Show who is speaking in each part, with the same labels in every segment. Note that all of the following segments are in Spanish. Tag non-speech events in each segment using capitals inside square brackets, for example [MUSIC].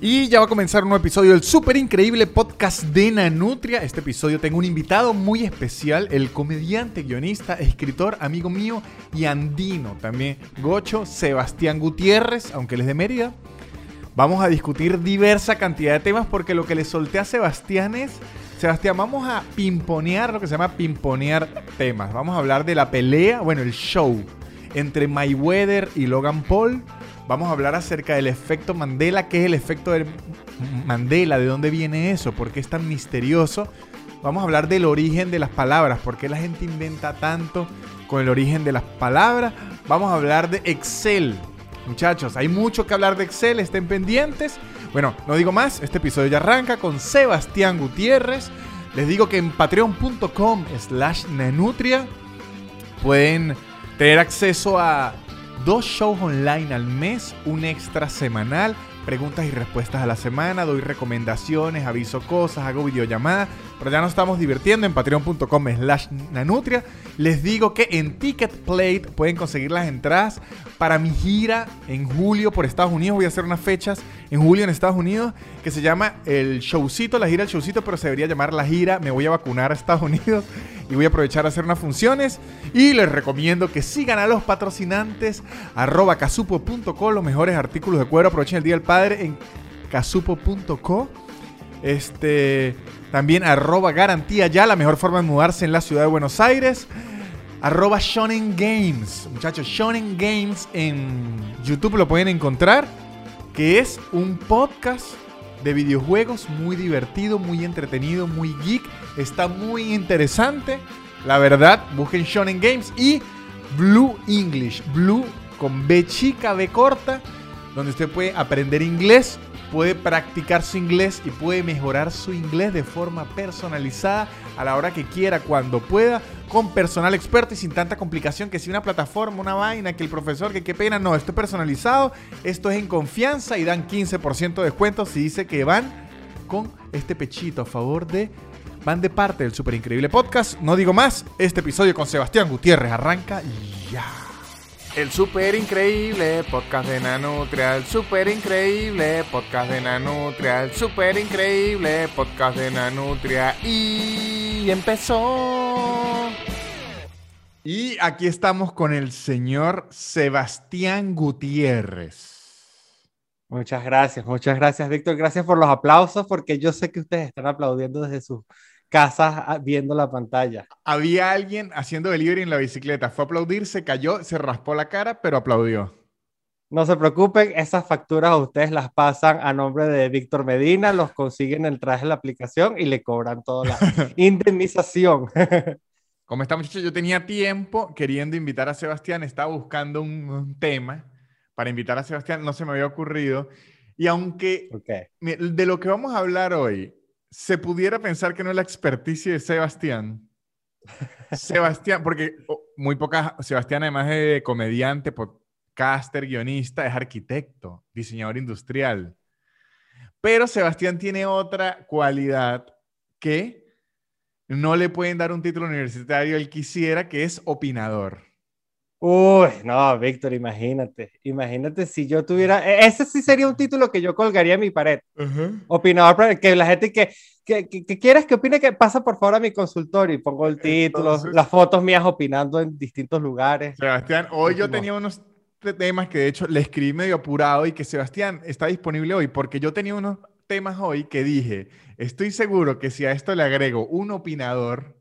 Speaker 1: Y ya va a comenzar un nuevo episodio del súper increíble podcast de Nanutria. Este episodio tengo un invitado muy especial, el comediante, guionista, escritor, amigo mío y andino también, Gocho Sebastián Gutiérrez, aunque él es de Mérida. Vamos a discutir diversa cantidad de temas porque lo que le solté a Sebastián es, Sebastián, vamos a pimponear lo que se llama pimponear temas. Vamos a hablar de la pelea, bueno, el show entre Mayweather y Logan Paul Vamos a hablar acerca del efecto Mandela, qué es el efecto de Mandela, de dónde viene eso, por qué es tan misterioso. Vamos a hablar del origen de las palabras, por qué la gente inventa tanto con el origen de las palabras. Vamos a hablar de Excel. Muchachos, hay mucho que hablar de Excel, estén pendientes. Bueno, no digo más, este episodio ya arranca con Sebastián Gutiérrez. Les digo que en patreon.com slash nanutria pueden tener acceso a dos shows online al mes, un extra semanal, preguntas y respuestas a la semana, doy recomendaciones, aviso cosas, hago videollamadas, pero ya nos estamos divirtiendo en patreon.com slash nanutria. Les digo que en Ticket Plate pueden conseguir las entradas para mi gira en julio por Estados Unidos. Voy a hacer unas fechas en julio en Estados Unidos que se llama el showcito, la gira del showcito, pero se debería llamar la gira. Me voy a vacunar a Estados Unidos y voy a aprovechar a hacer unas funciones. Y les recomiendo que sigan a los patrocinantes arroba casupo.co, los mejores artículos de cuero. Aprovechen el Día del Padre en casupo.co. Este, también arroba garantía ya, la mejor forma de mudarse en la ciudad de Buenos Aires. Arroba Shonen Games. Muchachos, Shonen Games en YouTube lo pueden encontrar. Que es un podcast de videojuegos muy divertido, muy entretenido, muy geek. Está muy interesante. La verdad, busquen Shonen Games y Blue English. Blue con B chica, B corta. Donde usted puede aprender inglés puede practicar su inglés y puede mejorar su inglés de forma personalizada a la hora que quiera, cuando pueda, con personal experto y sin tanta complicación que si una plataforma, una vaina, que el profesor, que qué pena, no, esto es personalizado, esto es en confianza y dan 15% de descuento si dice que van con este pechito a favor de van de parte del super increíble podcast. No digo más, este episodio con Sebastián Gutiérrez arranca ya. El super increíble podcast de Nanutria, el super increíble podcast de Nanutria, el super increíble podcast de Nanutria y empezó. Y aquí estamos con el señor Sebastián Gutiérrez.
Speaker 2: Muchas gracias, muchas gracias Víctor, gracias por los aplausos porque yo sé que ustedes están aplaudiendo desde su casas ah, viendo la pantalla.
Speaker 1: Había alguien haciendo delivery en la bicicleta, fue a aplaudir, se cayó, se raspó la cara, pero aplaudió.
Speaker 2: No se preocupen, esas facturas a ustedes las pasan a nombre de Víctor Medina, los consiguen el traje de la aplicación y le cobran toda la [LAUGHS] indemnización. [LAUGHS]
Speaker 1: Como está muchacho, yo tenía tiempo queriendo invitar a Sebastián, estaba buscando un, tema para invitar a Sebastián, no se me había ocurrido. Y aunque de lo que vamos a hablar hoy se pudiera pensar que no es la experticia de Sebastián. Sebastián, porque oh, muy pocas, Sebastián además de comediante, podcaster, guionista, es arquitecto, diseñador industrial. Pero Sebastián tiene otra cualidad que no le pueden dar un título universitario él quisiera, que es opinador.
Speaker 2: Uy, no, Víctor, imagínate, imagínate si yo tuviera, e, ese sí sería un título que yo colgaría en mi pared. Opinador, que la gente que, que, que, quieres que opine, que pasa por favor a mi consultorio y pongo el título, las fotos mías opinando en distintos lugares.
Speaker 1: Sebastián, hoy yo tenía unos temas que de hecho le escribí medio apurado y que Sebastián está disponible hoy porque yo tenía unos temas hoy que dije, estoy seguro que si a esto le agrego un opinador,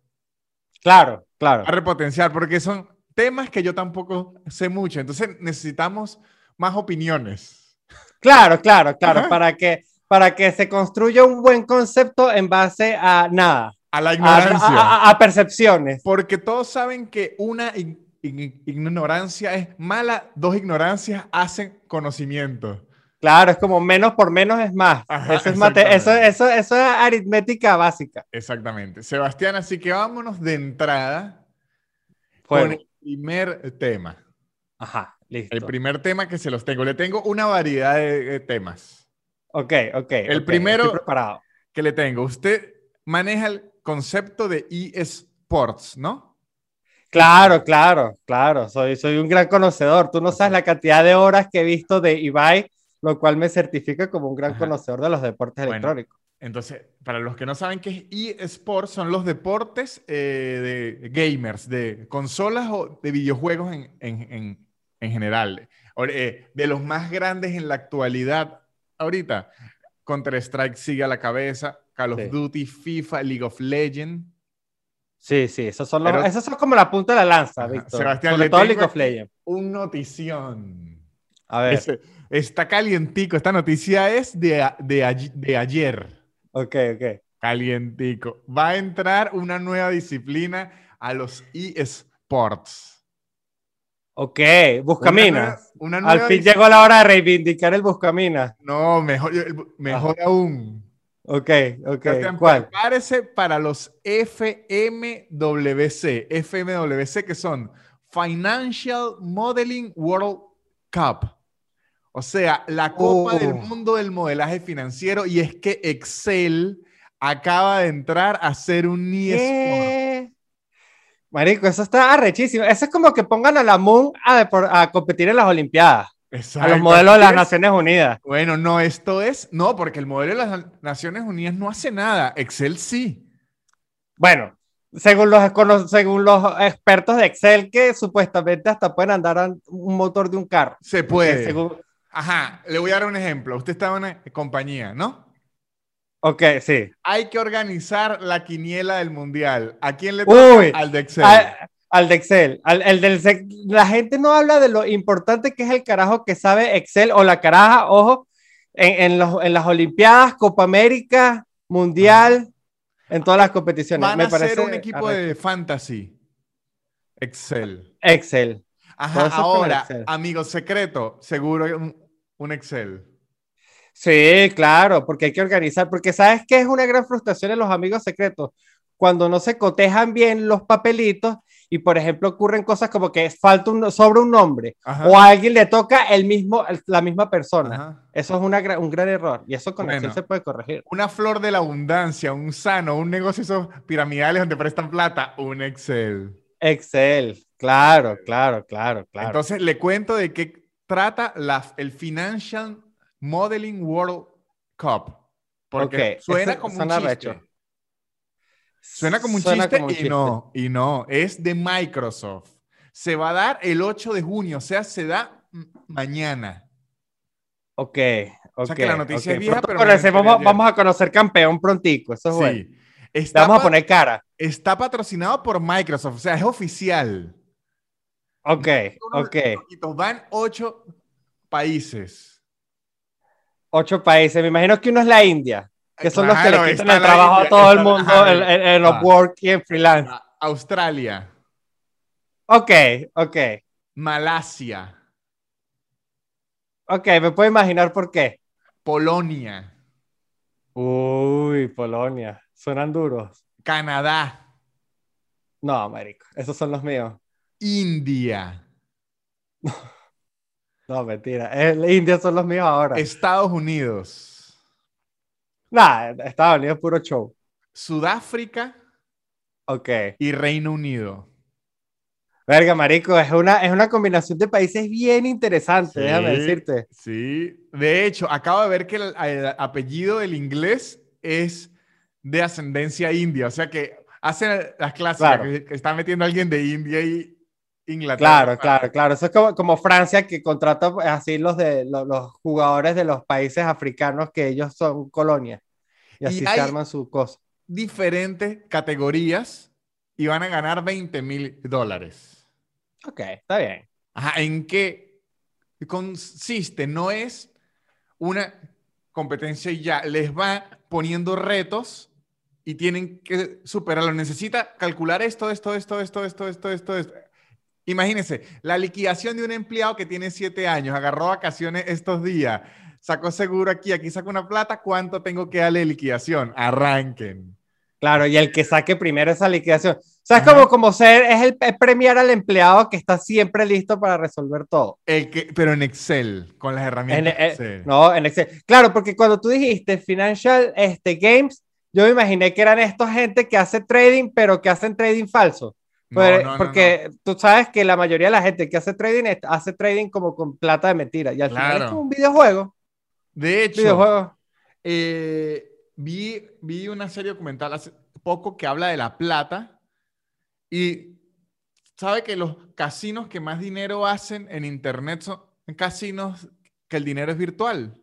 Speaker 2: Claro, claro.
Speaker 1: A repotenciar, porque son temas que yo tampoco sé mucho. Entonces necesitamos más opiniones.
Speaker 2: Claro, claro, claro, para que, para que se construya un buen concepto en base a nada.
Speaker 1: A la ignorancia.
Speaker 2: A, percepciones.
Speaker 1: Porque todos saben que una ignorancia es mala, dos ignorancias hacen conocimiento.
Speaker 2: Claro, es como menos por menos es más. eso, es eso, eso, eso es aritmética básica.
Speaker 1: Exactamente. Sebastián, así que vámonos de entrada con primer tema.
Speaker 2: Ajá, listo.
Speaker 1: El primer tema que se los tengo. Le tengo una variedad de, temas.
Speaker 2: Ok, ok.
Speaker 1: El primero preparado. que le tengo. Usted maneja el concepto de eSports, ¿no?
Speaker 2: Claro, claro, claro. Soy, soy un gran conocedor. Tú no sabes la cantidad de horas que he visto de Ibai lo cual me certifica como un gran conocedor de los deportes electrónicos.
Speaker 1: Entonces, para los que no saben qué es eSports, son los deportes eh, de gamers, de consolas o de videojuegos en, general. Eh, de los más grandes en la actualidad, ahorita, Counter-Strike sigue a la cabeza, Call of Duty, FIFA, League of Legends.
Speaker 2: Sí, sí, esos son, los, esos son como la punta de la lanza, Víctor.
Speaker 1: Sebastián, Sobre todo League of Legends. Un notición. A ver. está calientico. Esta noticia es de, de, de ayer.
Speaker 2: Ok, ok.
Speaker 1: Calientico. Va a entrar una nueva disciplina a los eSports.
Speaker 2: Ok, Buscaminas. Al fin llegó la hora de reivindicar el Buscaminas.
Speaker 1: No, mejor, mejor aún.
Speaker 2: Ok, ok. ¿Cuál?
Speaker 1: Prepárese para los FMWC. FMWC que son Financial Modeling World Cup. O sea, la Copa del oh. Mundo del Modelaje Financiero. Y es que Excel acaba de entrar a ser un eSport.
Speaker 2: Marico, eso está arrechísimo. Eso es como que pongan a la Moon a, competir en las Olimpiadas. Exacto. A los modelos de las Naciones Unidas.
Speaker 1: Bueno, no, esto es. No, porque el modelo de las Naciones Unidas no hace nada. Excel sí.
Speaker 2: Bueno, según los, según los expertos de Excel, que supuestamente hasta pueden andar un motor de un carro.
Speaker 1: Se puede. Ajá, le voy a dar un ejemplo. Usted está en una compañía, ¿no?
Speaker 2: Ok, sí.
Speaker 1: Hay que organizar la quiniela del mundial. ¿A quién le toca? al de Excel.
Speaker 2: Al, de Excel. Al, el del, la gente no habla de lo importante que es el carajo que sabe Excel o la caraja, ojo, en, en, los, en las Olimpiadas, Copa América, Mundial, en todas las competiciones.
Speaker 1: Van a ser un equipo de fantasy. Excel.
Speaker 2: Excel.
Speaker 1: Ajá, ahora, amigo secreto, seguro un, Excel.
Speaker 2: Sí, claro, porque hay que organizar, porque sabes que es una gran frustración en los amigos secretos, cuando no se cotejan bien los papelitos y, por ejemplo, ocurren cosas como que falta un, sobre un nombre o a alguien le toca el mismo, la misma persona. Eso es una, un gran error y eso con Excel se puede corregir.
Speaker 1: Una flor de la abundancia, un sano, un negocio esos piramidales donde prestan plata, un Excel.
Speaker 2: Excel, claro, claro, claro, claro.
Speaker 1: Entonces le cuento de qué trata el Financial Modeling World Cup. Porque suena como un chiste. Suena como un chiste y no, y no, es de Microsoft. Se va a dar el 8 de junio, o sea, se da mañana.
Speaker 2: Ok, ok.
Speaker 1: O sea que la noticia es vieja, pero...
Speaker 2: Vamos, vamos, a conocer campeón prontico, eso es sí. bueno. vamos a poner cara.
Speaker 1: Está patrocinado por Microsoft, o sea, es oficial.
Speaker 2: Ok, ok.
Speaker 1: Van ocho países.
Speaker 2: Ocho países. Me imagino que uno es la India, que son los que le quitan el trabajo a todo el mundo en, los work y en freelance.
Speaker 1: Australia.
Speaker 2: Ok, ok.
Speaker 1: Malasia.
Speaker 2: Ok, me puedo imaginar por qué.
Speaker 1: Polonia.
Speaker 2: Uy, Polonia. Suenan duros.
Speaker 1: Canadá.
Speaker 2: No, Américo, esos son los míos.
Speaker 1: India. [LAUGHS]
Speaker 2: No, mentira. El India son los míos ahora.
Speaker 1: Estados Unidos.
Speaker 2: Nah, Estados Unidos es puro show.
Speaker 1: Sudáfrica.
Speaker 2: Ok.
Speaker 1: Y Reino Unido.
Speaker 2: Verga, marico, es una, es una combinación de países bien interesante, déjame decirte.
Speaker 1: Sí, de hecho, acabo de ver que el, apellido del inglés es de ascendencia india, o sea que hacen las clases que, está metiendo alguien de India y Inglaterra.
Speaker 2: Claro, claro, claro. Eso es como, como Francia que contrata así los, de, los, jugadores de los países africanos que ellos son colonias. Y así se arman su cosa.
Speaker 1: Diferentes categorías y van a ganar 20 mil dólares.
Speaker 2: Ok, está bien.
Speaker 1: Ajá, ¿en qué consiste? No es una competencia y ya, les va poniendo retos y tienen que superarlo. Necesita calcular esto, esto, esto, esto, esto, esto, esto, esto. Imagínense, la liquidación de un empleado que tiene siete años, agarró vacaciones estos días, sacó seguro aquí, aquí sacó una plata, ¿cuánto tengo que darle de liquidación? Arranquen.
Speaker 2: Claro, y el que saque primero esa liquidación. O sea, es como, como ser, es el premiar al empleado que está siempre listo para resolver todo.
Speaker 1: El que, pero en Excel, con las herramientas.
Speaker 2: En, Excel. No, en Excel. Claro, porque cuando tú dijiste Financial este, Games, yo me imaginé que eran estos gente que hace trading, pero que hacen trading falso. Pues, porque tú sabes que la mayoría de la gente que hace trading hace trading como con plata de mentira. Y al final es como un videojuego.
Speaker 1: De hecho,
Speaker 2: Videojuegos.
Speaker 1: eh, vi, vi una serie documental hace poco que habla de la plata y sabe que los casinos que más dinero hacen en internet son casinos que el dinero es virtual.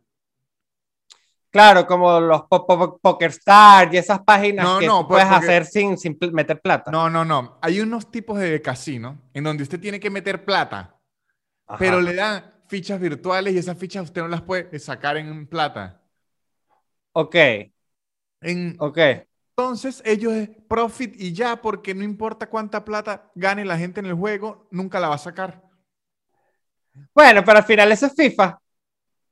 Speaker 2: Claro, como los po- po- PokerStar y esas páginas
Speaker 1: No,
Speaker 2: que
Speaker 1: no,
Speaker 2: tú puedes
Speaker 1: porque-
Speaker 2: hacer sin, sin meter plata.
Speaker 1: No, no, no. Hay unos tipos de casino en donde usted tiene que meter plata,
Speaker 2: Ajá.
Speaker 1: pero le dan fichas virtuales y esas fichas usted no las puede sacar en plata.
Speaker 2: Ok,
Speaker 1: En-
Speaker 2: ok.
Speaker 1: Entonces ellos es profit y ya, porque no importa cuánta plata gane la gente en el juego, nunca la va a sacar.
Speaker 2: Bueno, pero al final eso es FIFA,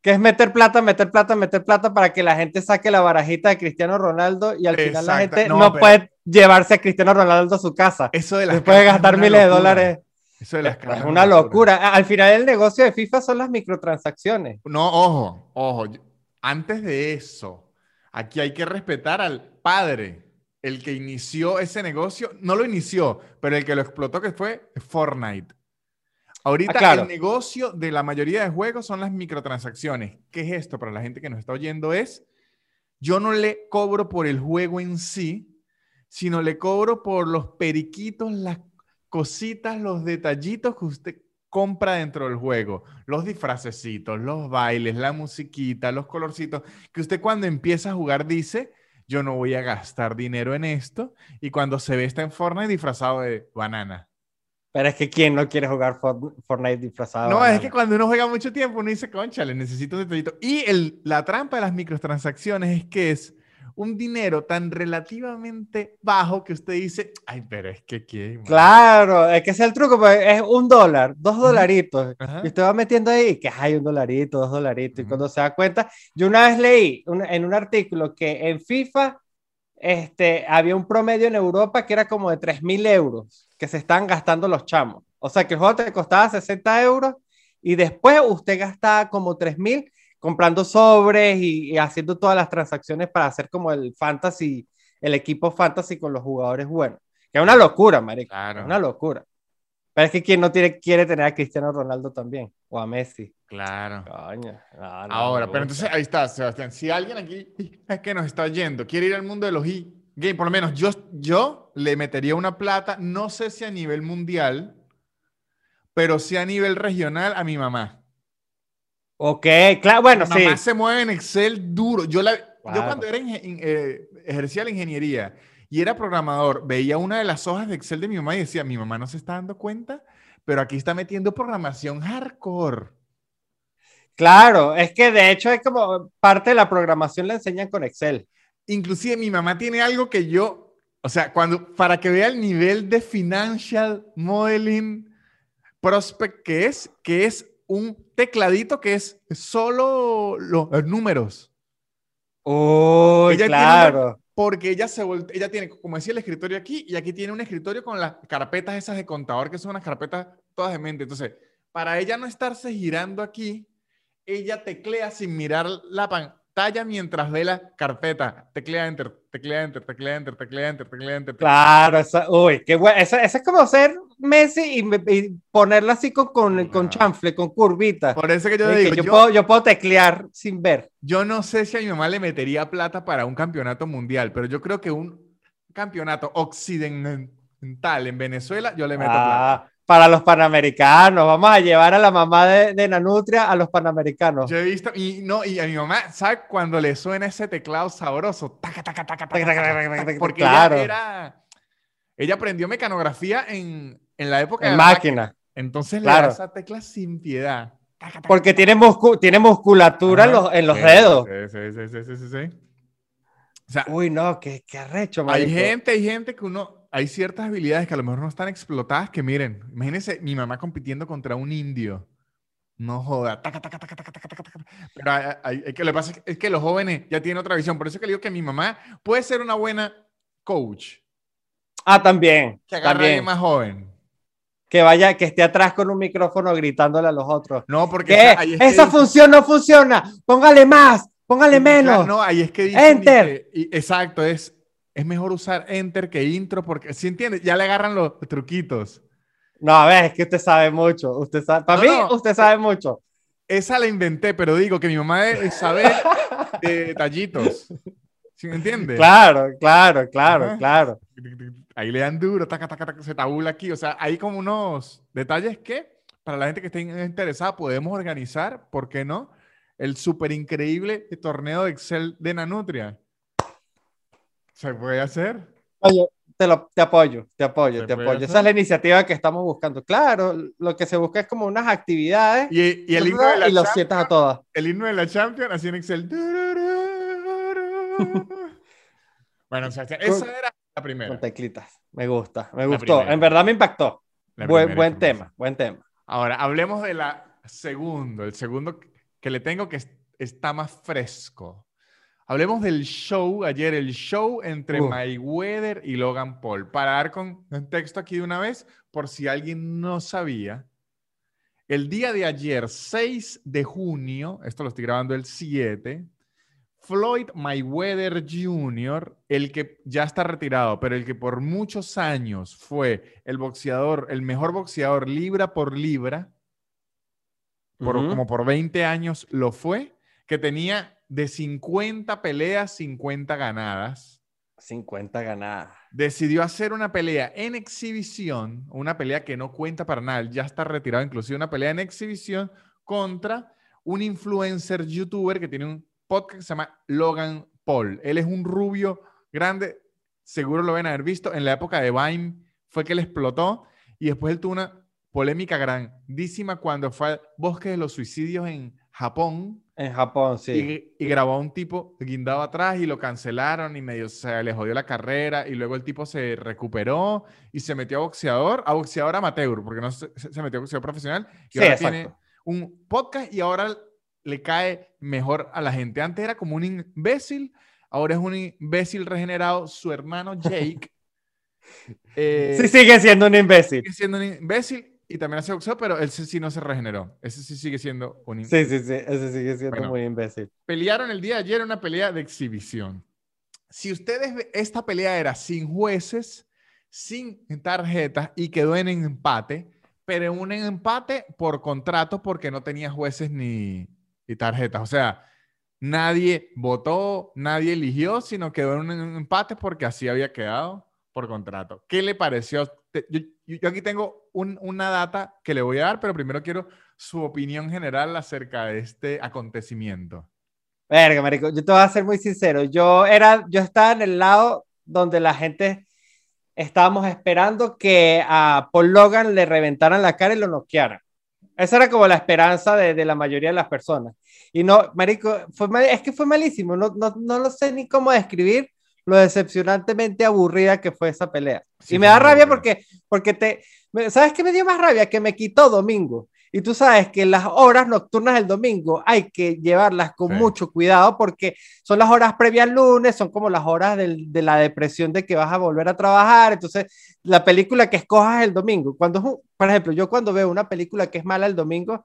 Speaker 2: que es meter plata, meter plata, meter plata para que la gente saque la barajita de Cristiano Ronaldo y al final la gente
Speaker 1: no,
Speaker 2: puede llevarse a Cristiano Ronaldo a su casa.
Speaker 1: Eso de las
Speaker 2: Después de gastar miles de
Speaker 1: locura.
Speaker 2: dólares.
Speaker 1: Eso de las
Speaker 2: Es una locura. A- Al final el negocio de FIFA son las microtransacciones.
Speaker 1: No, ojo, ojo. Antes de eso, aquí hay que respetar al padre, el que inició ese negocio. No lo inició, pero el que lo explotó, que fue Fortnite. Ahorita
Speaker 2: Ah, claro.
Speaker 1: el negocio de la mayoría de juegos son las microtransacciones. ¿Qué es esto para la gente que nos está oyendo? Es, yo no le cobro por el juego en sí, sino le cobro por los periquitos, las cositas, los detallitos que usted compra dentro del juego. Los disfracecitos, los bailes, la musiquita, los colorcitos, que usted cuando empieza a jugar dice, yo no voy a gastar dinero en esto, y cuando se ve está en Fortnite disfrazado de banana.
Speaker 2: Pero es que ¿quién no quiere jugar For- Fortnite disfrazado?
Speaker 1: No, es que cuando uno juega mucho tiempo, uno dice, concha, le necesito un detallito. Y el, la trampa de las microtransacciones es que es un dinero tan relativamente bajo que usted dice, ay, pero es que ¿quién? man?".
Speaker 2: Claro, es que ese es el truco, pues, es un dólar, dos dolaritos.
Speaker 1: Ajá.
Speaker 2: Y usted va metiendo ahí que hay un dolarito, dos dolaritos. Y cuando se da cuenta, yo una vez leí un- en un artículo que en FIFA este, había un promedio en Europa que era como de 3 mil euros que se están gastando los chamos. O sea, que el juego te costaba 60 euros y después usted gastaba como 3 mil comprando sobres y, y haciendo todas las transacciones para hacer como el fantasy, el equipo fantasy con los jugadores buenos. Que es una locura, marico.
Speaker 1: Claro.
Speaker 2: Es una locura. Pero es que quien no tiene, quiere tener a Cristiano Ronaldo también, o a Messi.
Speaker 1: Claro.
Speaker 2: Coño. no, no,
Speaker 1: Ahora, pero entonces ahí está, Sebastián. Si alguien aquí es que nos está yendo, quiere ir al mundo de los e-game, por lo menos yo, yo le metería una plata, no sé si a nivel mundial, pero sí a nivel regional a mi mamá.
Speaker 2: Ok, claro, bueno,
Speaker 1: mi
Speaker 2: sí.
Speaker 1: mamá se mueve en Excel duro. Yo, la, yo cuando era eh, ejercía la ingeniería y era programador, veía una de las hojas de Excel de mi mamá y decía, mi mamá no se está dando cuenta, pero aquí está metiendo programación hardcore.
Speaker 2: Claro, es que de hecho es como parte de la programación la enseñan con Excel.
Speaker 1: Inclusive mi mamá tiene algo que yo, o sea, cuando, para que vea el nivel de financial modeling prospect que es, que es un tecladito que es solo los, los números. Ella tiene
Speaker 2: claro.
Speaker 1: Porque ella se voltea, ella tiene, como decía, el escritorio aquí y aquí tiene un escritorio con las carpetas esas de contador que son unas carpetas todas de mente. Entonces, para ella no estarse girando aquí, ella teclea sin mirar la pantalla mientras ve la carpeta. Teclea enter, teclea enter, teclea enter, teclea enter, teclea enter.
Speaker 2: Claro, esa, uy, qué bueno. Eso, es como ser Messi y, y ponerla así con, con, con chanfle, con curvita.
Speaker 1: Por eso que yo
Speaker 2: Eh,
Speaker 1: digo,
Speaker 2: que yo,
Speaker 1: yo,
Speaker 2: puedo, yo puedo teclear sin ver.
Speaker 1: yo no sé si a mi mamá le metería plata para un campeonato mundial, pero yo creo que un campeonato occidental en Venezuela, yo le meto plata.
Speaker 2: Para los panamericanos. Vamos a llevar a la mamá de, de Nanutria a los panamericanos.
Speaker 1: Yo he visto, y no, y a mi mamá, ¿sabes cuando le suena ese teclado sabroso? Taca, taca, taca, taca, porque
Speaker 2: Claro.
Speaker 1: ella era, ella aprendió mecanografía en, en la época
Speaker 2: En
Speaker 1: de la
Speaker 2: máquina.
Speaker 1: Entonces le
Speaker 2: Claro.
Speaker 1: da esa tecla sin piedad.
Speaker 2: Porque tiene, muscu- tiene musculatura en los, en los
Speaker 1: Sí,
Speaker 2: dedos.
Speaker 1: Sí, sí, sí, sí, sí, sí. O sea,
Speaker 2: Uy, no, qué, qué arrecho,
Speaker 1: hay
Speaker 2: marico.
Speaker 1: gente, hay gente que uno, hay ciertas habilidades que a lo mejor no están explotadas que miren, imagínense mi mamá compitiendo contra un indio. No joda. taca, taca, taca, taca, taca, taca, taca. Pero hay- hay- hay que, lo que pasa es que, los jóvenes ya tienen otra visión. Por eso es que le digo que mi mamá puede ser una buena coach.
Speaker 2: Ah, también.
Speaker 1: Que agarre
Speaker 2: también.
Speaker 1: más joven.
Speaker 2: Que vaya, que esté atrás con un micrófono gritándole a los otros.
Speaker 1: No, porque esa- ahí es que
Speaker 2: Esa
Speaker 1: dice-
Speaker 2: función no funciona. Póngale más, póngale menos.
Speaker 1: No, ahí es que dice.
Speaker 2: Enter.
Speaker 1: exacto, es, es mejor usar enter que intro porque, si entiendes? Ya le agarran los truquitos.
Speaker 2: No, a ver, es que usted sabe mucho. Usted sabe, para
Speaker 1: No,
Speaker 2: mí,
Speaker 1: no.
Speaker 2: usted sabe mucho.
Speaker 1: esa la inventé, pero digo que mi mamá es saber [LAUGHS] de detallitos. ¿Sí me entiendes?
Speaker 2: Claro, claro, claro, claro.
Speaker 1: Ahí le dan duro, taca, taca, taca, se tabula aquí. O sea, hay como unos detalles que para la gente que esté interesada podemos organizar, ¿por qué no? El súper increíble torneo de Excel de Nanutria. ¿Se puede hacer?
Speaker 2: Oye, te, lo, te apoyo, te apoyo, te apoyo. Esa es la iniciativa que estamos buscando. Claro, lo que se busca es como unas actividades.
Speaker 1: Y, el himno de la
Speaker 2: y lo sientas a todas.
Speaker 1: El himno de la Champions así en Excel. [LAUGHS] bueno, o sea, esa era la primera.
Speaker 2: Con teclitas. Me gusta, me gustó. En verdad me impactó. Buen, buen tema, buen tema.
Speaker 1: Ahora, hablemos de la segundo, el segundo que le tengo que está más fresco. Hablemos del show ayer, el show entre Mayweather y Logan Paul. Para dar contexto aquí de una vez, por si alguien no sabía, el día de ayer, 6 de junio, esto lo estoy grabando el 7, Floyd Mayweather Jr., el que ya está retirado, pero el que por muchos años fue el boxeador, el mejor boxeador libra por libra, como por 20 años lo fue, que tenía de 50 peleas, 50 ganadas.
Speaker 2: 50 ganadas.
Speaker 1: Decidió hacer una pelea en exhibición, una pelea que no cuenta para nada, ya está retirado, inclusive una pelea en exhibición contra un influencer youtuber que tiene un podcast que se llama Logan Paul. Él es un rubio grande, seguro lo ven haber visto. En la época de Vine fue que él explotó y después él tuvo una polémica grandísima cuando fue al bosque de los suicidios en Japón.
Speaker 2: En Japón,
Speaker 1: sí. Y, grabó a un tipo guindado atrás y lo cancelaron y medio se le jodió la carrera y luego el tipo se recuperó y se metió a boxeador, a boxeador amateur, porque no se, metió a boxeador profesional. Y ahora tiene un podcast y ahora le cae mejor a la gente. Antes era como un imbécil, ahora es un imbécil regenerado. Su hermano Jake. [LAUGHS]
Speaker 2: Eh, sí, sigue siendo un imbécil.
Speaker 1: Sigue siendo un imbécil y también hace boxeo, pero él sí no se regeneró. Ese sí sigue siendo un
Speaker 2: imbécil. Sí, sí, sí, ese sigue siendo muy imbécil.
Speaker 1: Pelearon el día de ayer una pelea de exhibición. Si ustedes, esta pelea era sin jueces, sin tarjetas y quedó en empate, pero un empate por contrato porque no tenía jueces ni, y tarjetas. O sea, nadie votó, nadie eligió, sino quedó en un empate porque así había quedado por contrato. ¿Qué le pareció? Yo, aquí tengo una data que le voy a dar, pero primero quiero su opinión general acerca de este acontecimiento.
Speaker 2: Verga, marico, yo te voy a ser muy sincero. Yo era, yo estaba en el lado donde la gente estábamos esperando que a Paul Logan le reventaran la cara y lo noquearan. Esa era como la esperanza de, de, la mayoría de las personas. Y no, Marico, fue es que fue malísimo. No, no, no lo sé ni cómo describir lo decepcionantemente aburrida que fue esa pelea. y me da rabia porque, porque te, ¿sabes qué me dio más rabia? Que me quitó domingo. Y tú sabes que las horas nocturnas del domingo hay que llevarlas con mucho cuidado porque son las horas previas al lunes, son como las horas del, de la depresión de que vas a volver a trabajar. Entonces, la película que escojas el domingo, cuando, por ejemplo, yo cuando veo una película que es mala el domingo,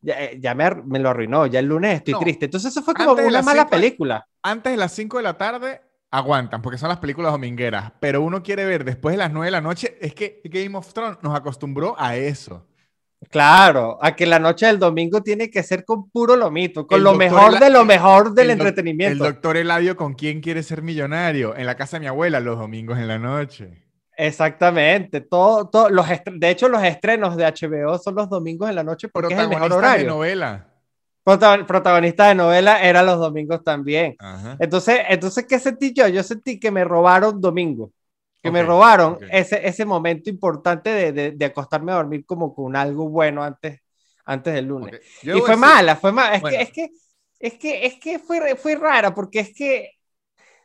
Speaker 2: ya, eh, ya me, me, lo arruinó, ya el lunes estoy triste. Entonces, eso fue como una mala película.
Speaker 1: Antes de las 5 de la tarde, aguantan, porque son las películas domingueras, pero uno quiere ver después de las 9 de la noche, es que Game of Thrones nos acostumbró a eso.
Speaker 2: Claro, a que la noche del domingo tiene que ser con puro lomito, con lo mejor de lo mejor del entretenimiento.
Speaker 1: El doctor Eladio con quién quiere ser millonario, en la casa de mi abuela los domingos en la noche.
Speaker 2: Exactamente, todo, todo los de hecho los estrenos de HBO son los domingos en la noche porque es el mejor horario.
Speaker 1: de novela.
Speaker 2: Protagonista de novela era los domingos también. Entonces, entonces, ¿qué sentí yo? Yo sentí que me robaron domingo que me robaron ese, ese momento importante de, de, de, acostarme a dormir como con algo bueno antes, antes del lunes. Y fue mala, fue mala. Es, que, es que, es que, es que fue, fue rara porque es que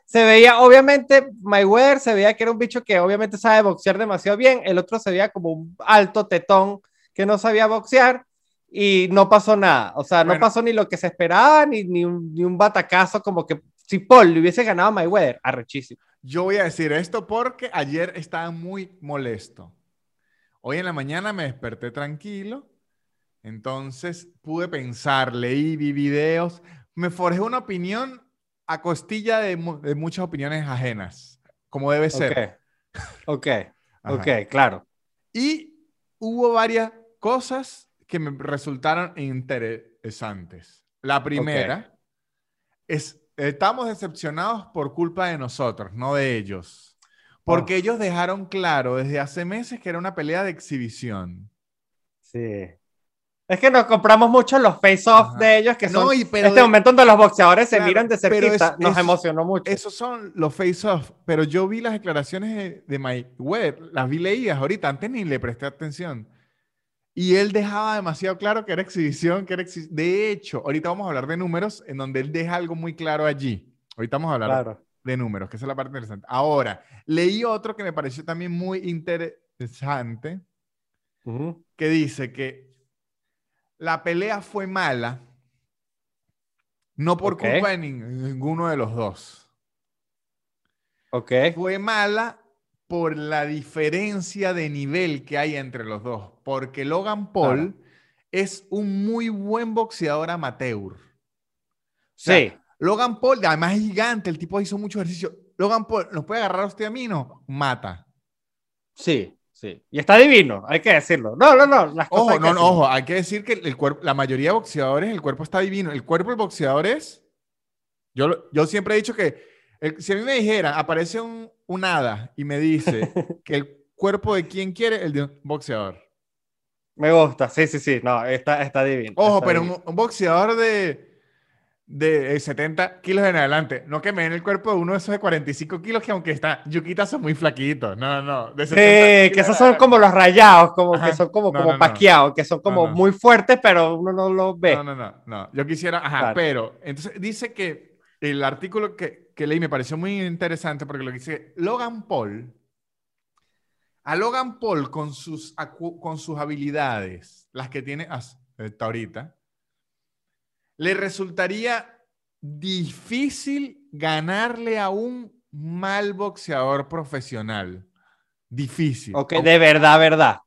Speaker 2: se veía, obviamente, Mayweather se veía que era un bicho que obviamente sabe boxear demasiado bien, el otro se veía como un alto tetón que no sabía boxear y no pasó nada, o sea, no pasó ni lo que se esperaba, ni, ni, un, ni un batacazo como que si Paul le hubiese ganado a Mayweather, arrechísimo.
Speaker 1: Yo voy a decir esto porque ayer estaba muy molesto. Hoy en la mañana me desperté tranquilo, entonces pude pensar, leí, vi videos, me forjé una opinión a costilla de, muchas opiniones ajenas, como debe ser.
Speaker 2: Ok, ok, [LAUGHS] okay
Speaker 1: claro. Y hubo varias cosas que me resultaron es antes. La primera es, estamos decepcionados por culpa de nosotros, no de ellos. Porque oh. ellos dejaron claro desde hace meses que era una pelea de exhibición.
Speaker 2: Sí. Es que nos compramos mucho los face-off de ellos, que son este momento donde los boxeadores se miran de cerquita, nos emocionó mucho.
Speaker 1: Esos son los face-off, pero yo vi las declaraciones de, de Mike Webb, las vi leídas ahorita, antes ni le presté atención. Y él dejaba demasiado claro que era exhibición, que era De hecho, ahorita vamos a hablar de números en donde él deja algo muy claro allí. Ahorita vamos a hablar de números, que esa es la parte interesante. Ahora, leí otro que me pareció también muy interesante, que dice que la pelea fue mala, no por culpa de ninguno de los dos.
Speaker 2: Ok.
Speaker 1: Fue mala por la diferencia de nivel que hay entre los dos. Porque Logan Paul es un muy buen boxeador amateur.
Speaker 2: sí.
Speaker 1: Logan Paul, además es gigante, el tipo hizo mucho ejercicio. Logan Paul, ¿nos puede agarrar a usted a mí? No, mata.
Speaker 2: Sí. Sí. Y está divino, hay que decirlo. No, no, no.
Speaker 1: Las ojo, no, no, ojo, hay que decir que el cuerpo, la mayoría de boxeadores, el cuerpo está divino. El cuerpo del boxeador es. Yo, yo siempre he dicho que si a mí me dijera, aparece un, un hada y me dice [LAUGHS] que el cuerpo de quien quiere, el de un boxeador.
Speaker 2: Me gusta, sí, sí, sí. No, está, está divino.
Speaker 1: Ojo, pero un boxeador de de 70 eh, kilos en adelante. No que me den el cuerpo de uno de esos de 45 kilos que aunque está, yuquitas son muy flaquitos. No, no,
Speaker 2: de sí, que esos son como los rayados, como que son como, como paqueados, que son como muy fuertes, pero uno no los ve.
Speaker 1: No, no, no, no. Yo quisiera, ajá, pero entonces dice que el artículo que, que leí me pareció muy interesante porque lo que dice Logan Paul, a Logan Paul con sus, con sus habilidades, las que tiene hasta ahorita, le resultaría difícil ganarle a un mal boxeador profesional. Difícil.
Speaker 2: Ok, de verdad, verdad.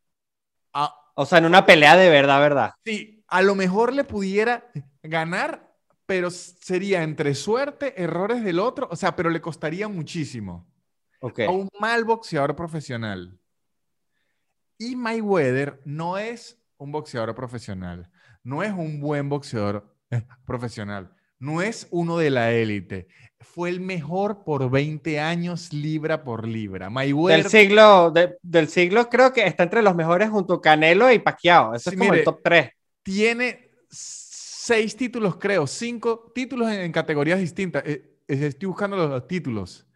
Speaker 2: Ah, o sea, en una pelea de verdad, verdad.
Speaker 1: Sí, a lo mejor le pudiera ganar, pero sería entre suerte, errores del otro, o sea, pero le costaría muchísimo.
Speaker 2: Okay.
Speaker 1: A un mal boxeador profesional. Y Mayweather no es un boxeador profesional, no es un buen boxeador profesional. No es uno de la élite. Fue el mejor por 20 años libra por libra.
Speaker 2: Mayweather... Del siglo, del siglo creo que está entre los mejores junto a Canelo y Pacquiao. Ese es como el top 3.
Speaker 1: Tiene seis títulos, creo. Cinco títulos en, categorías distintas. Eh, estoy buscando los títulos.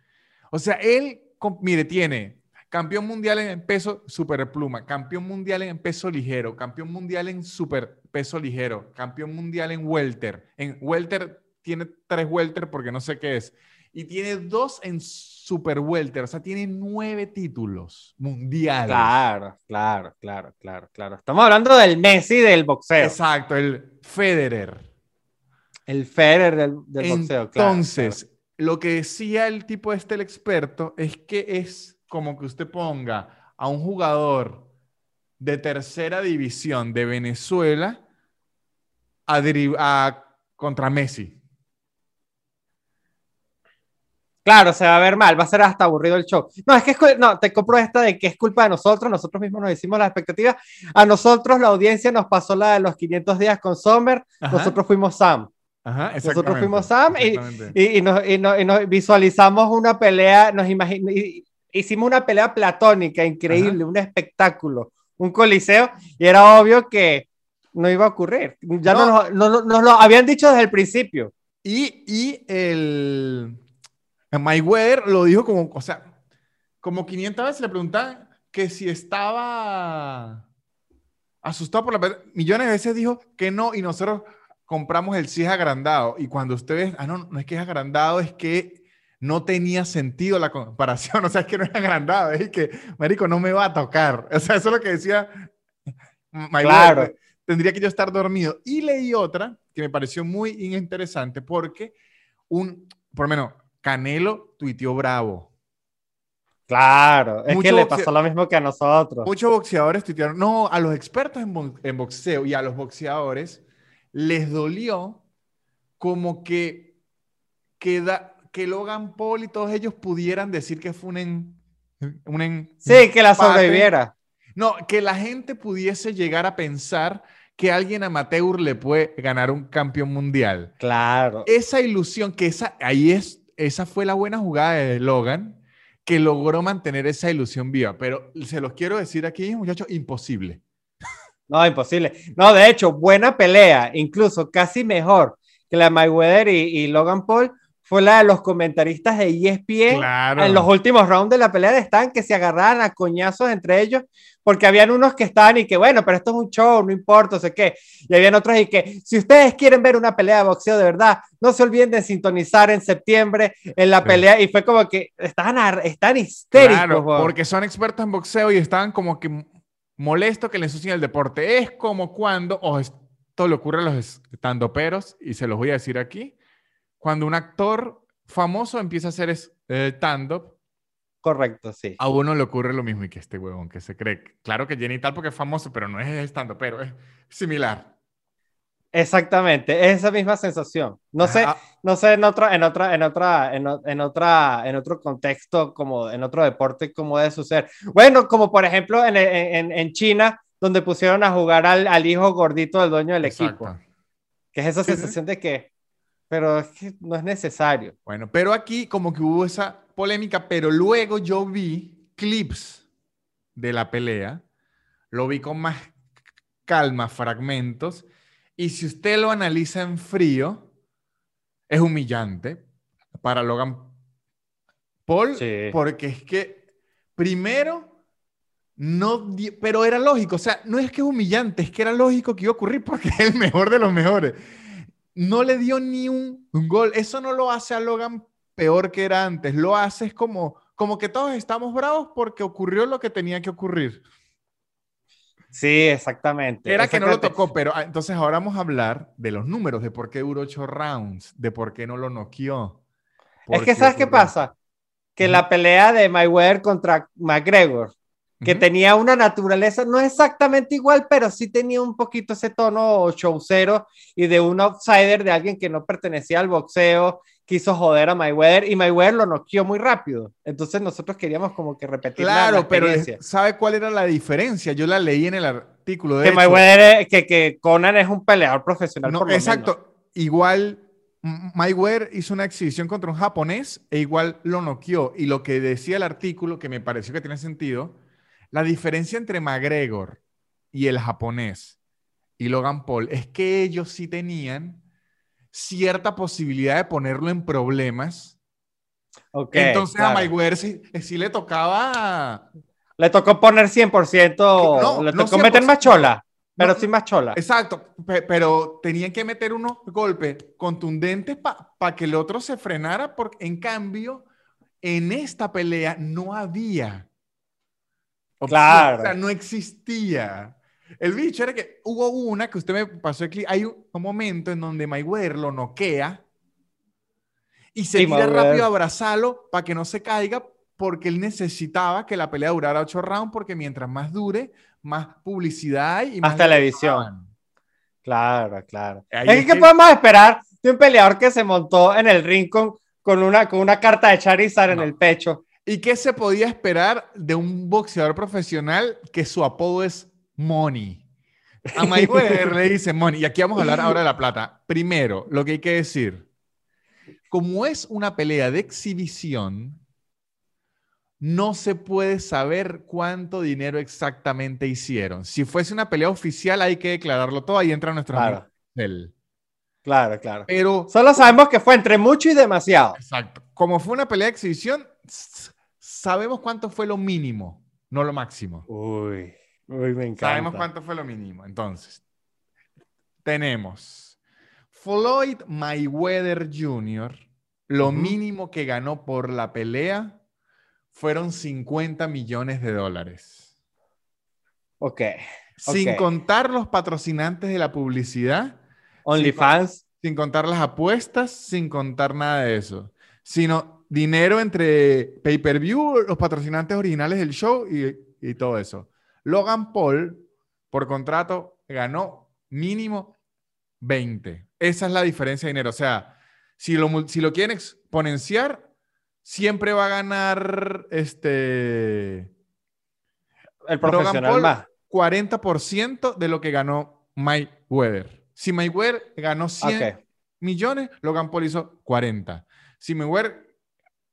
Speaker 1: O sea, él, mire, tiene campeón mundial en peso superpluma, campeón mundial en peso ligero, campeón mundial en super peso ligero, campeón mundial en welter. En welter tiene tres welter porque no sé qué es. Y tiene dos en super welter, o sea, tiene nueve títulos mundiales.
Speaker 2: Claro, claro, claro, claro, claro. Estamos hablando del Messi del boxeo.
Speaker 1: Exacto, el Federer.
Speaker 2: El Federer del, boxeo,
Speaker 1: Entonces, lo que decía el tipo este, el experto, es que es como que usted ponga a un jugador de tercera división de Venezuela a, contra Messi.
Speaker 2: Claro, se va a ver mal, va a ser hasta aburrido el show. No, es que no, te compro esta de que es culpa de nosotros, nosotros mismos nos decimos las expectativas. A nosotros la audiencia nos pasó la de los 500 días con Sommer, nosotros fuimos Sam.
Speaker 1: Ajá,
Speaker 2: nosotros fuimos Sam y, y, nos, y, nos, visualizamos una pelea, nos imaginamos hicimos una pelea platónica increíble, un espectáculo, un coliseo, y era obvio que no iba a ocurrir. Ya nos, lo habían dicho desde el principio.
Speaker 1: Y, y el Mayweather lo dijo como, o sea, como 500 veces le preguntaban que si estaba asustado por la millones de veces dijo que no y nosotros compramos el sí agrandado y cuando ustedes, ah no, no es que es agrandado, es que no tenía sentido la comparación, [LAUGHS] o sea, es que no es agrandado, es que, marico, no me va a tocar, o sea, eso es lo que decía
Speaker 2: claro.
Speaker 1: tendría que yo estar dormido. Y leí otra que me pareció muy interesante porque un, por lo menos, Canelo tuiteó bravo.
Speaker 2: Claro, es que le pasó lo mismo que a nosotros.
Speaker 1: Muchos boxeadores tuitearon, no, a los expertos en, en boxeo y a los boxeadores les dolió como que que Logan Paul y todos ellos pudieran decir que fue un, un
Speaker 2: Sí, que la sobreviviera.
Speaker 1: No, que la gente pudiese llegar a pensar que alguien amateur le puede ganar un campeón mundial.
Speaker 2: Claro.
Speaker 1: Esa ilusión, que esa, ahí es, esa fue la buena jugada de Logan, que logró mantener esa ilusión viva. Pero se los quiero decir aquí, muchachos, imposible.
Speaker 2: No, imposible. No, de hecho, buena pelea, incluso casi mejor que la Mayweather y, Logan Paul, fue la de los comentaristas de ESPN en los últimos rounds de la pelea de Stan que se agarraban a coñazos entre ellos porque habían unos que estaban y que bueno, pero esto es un show, no importa, no sé qué. Y habían otros y que si ustedes quieren ver una pelea de boxeo de verdad, no se olviden de sintonizar en septiembre en la pelea. Y fue como que estaban, están histéricos. Claro,
Speaker 1: porque son expertos en boxeo y estaban como que molestos que le ensucien el deporte. Es como cuando, o esto le ocurre a los estandoperos, y se los voy a decir aquí, cuando un actor famoso empieza a hacer stand-up,
Speaker 2: Correcto, sí.
Speaker 1: A uno le ocurre lo mismo y que este huevón que se cree. Claro que Jenny tal porque es famoso, pero no es estando, pero es similar.
Speaker 2: Exactamente, es esa misma sensación. No sé, ah. no sé en otra, en otra, en otra, en, otra, en otro contexto, como en otro deporte, cómo debe suceder. Bueno, como por ejemplo en, en China, donde pusieron a jugar al, al, hijo gordito del dueño del equipo. Que es esa sensación de que, pero es que no es necesario.
Speaker 1: Bueno, pero aquí como que hubo esa polémica, pero luego yo vi clips de la pelea, lo vi con más calma, fragmentos, y si usted lo analiza en frío, es humillante para Logan Paul, porque es que primero no, pero era lógico, o sea, no es que es humillante, es que era lógico que iba a ocurrir porque es el mejor de los mejores. No le dio ni un, un gol, eso no lo hace a Logan peor que era antes. Lo haces como, como que todos estamos bravos porque ocurrió lo que tenía que ocurrir.
Speaker 2: Sí, exactamente.
Speaker 1: Era que no lo tocó, pero ah, entonces ahora vamos a hablar de los números, de por qué duró ocho rounds, de por qué no lo noqueó.
Speaker 2: Es que, ¿sabes qué pasa? Que la pelea de Mayweather contra McGregor, que tenía una naturaleza, no exactamente igual, pero sí tenía un poquito ese tono showcero y de un outsider, de alguien que no pertenecía al boxeo quiso joder a Mayweather y Mayweather lo noqueó muy rápido. Entonces nosotros queríamos como que repetir
Speaker 1: claro, pero ¿sabe cuál era la diferencia? Yo la leí en el artículo
Speaker 2: de que Mayweather, que, que Conan es un peleador profesional.
Speaker 1: No, exacto. Igual Mayweather hizo una exhibición contra un japonés e igual lo noqueó. Y lo que decía el artículo, que me pareció que tiene sentido, la diferencia entre McGregor y el japonés y Logan Paul es que ellos sí tenían cierta posibilidad de ponerlo en problemas. Okay, Entonces a Mayweather sí, le tocaba...
Speaker 2: Le tocó poner 100%, no, le tocó meter más chola, pero sin más chola.
Speaker 1: Exacto, pero tenían que meter unos golpes contundentes para que el otro se frenara, porque en cambio, en esta pelea no había.
Speaker 2: Claro.
Speaker 1: O sea, no existía. El bicho era que hubo una que usted me pasó aquí. Hay un, momento en donde Mayweather lo noquea y se tira rápido a abrazarlo para que no se caiga porque él necesitaba que la pelea durara ocho rounds porque mientras más dure, más publicidad hay y más,
Speaker 2: televisión. Claro, claro. es que, podemos esperar de un peleador que se montó en el ring con, una, con una carta de Charizard en el pecho.
Speaker 1: ¿Y qué se podía esperar de un boxeador profesional que su apodo es money. A Mayweather le dice money. Y aquí vamos a hablar ahora de la plata. Primero, lo que hay que decir. Como es una pelea de exhibición, no se puede saber cuánto dinero exactamente hicieron. Si fuese una pelea oficial, hay que declararlo todo. Ahí entra nuestro
Speaker 2: claro.
Speaker 1: Del...
Speaker 2: Claro, claro. Pero solo sabemos que fue entre mucho y demasiado.
Speaker 1: Exacto. Como fue una pelea de exhibición, sabemos cuánto fue lo mínimo, no lo máximo.
Speaker 2: Uy. Uy, me encanta.
Speaker 1: Sabemos cuánto fue lo mínimo. Entonces, tenemos Floyd Mayweather Jr., lo mínimo que ganó por la pelea fueron 50 millones de dólares.
Speaker 2: Ok.
Speaker 1: Sin contar los patrocinantes de la publicidad.
Speaker 2: OnlyFans.
Speaker 1: Sin, contar las apuestas, sin contar nada de eso. Sino dinero entre pay-per-view, los patrocinantes originales del show y, y todo eso. Logan Paul, por contrato, ganó mínimo 20. Esa es la diferencia de dinero. O sea, si lo, si lo quieren exponenciar, siempre va a ganar este...
Speaker 2: El profesional más.
Speaker 1: 40% de lo que ganó Mayweather. Si Mayweather ganó 100 millones, Logan Paul hizo 40. Si Mayweather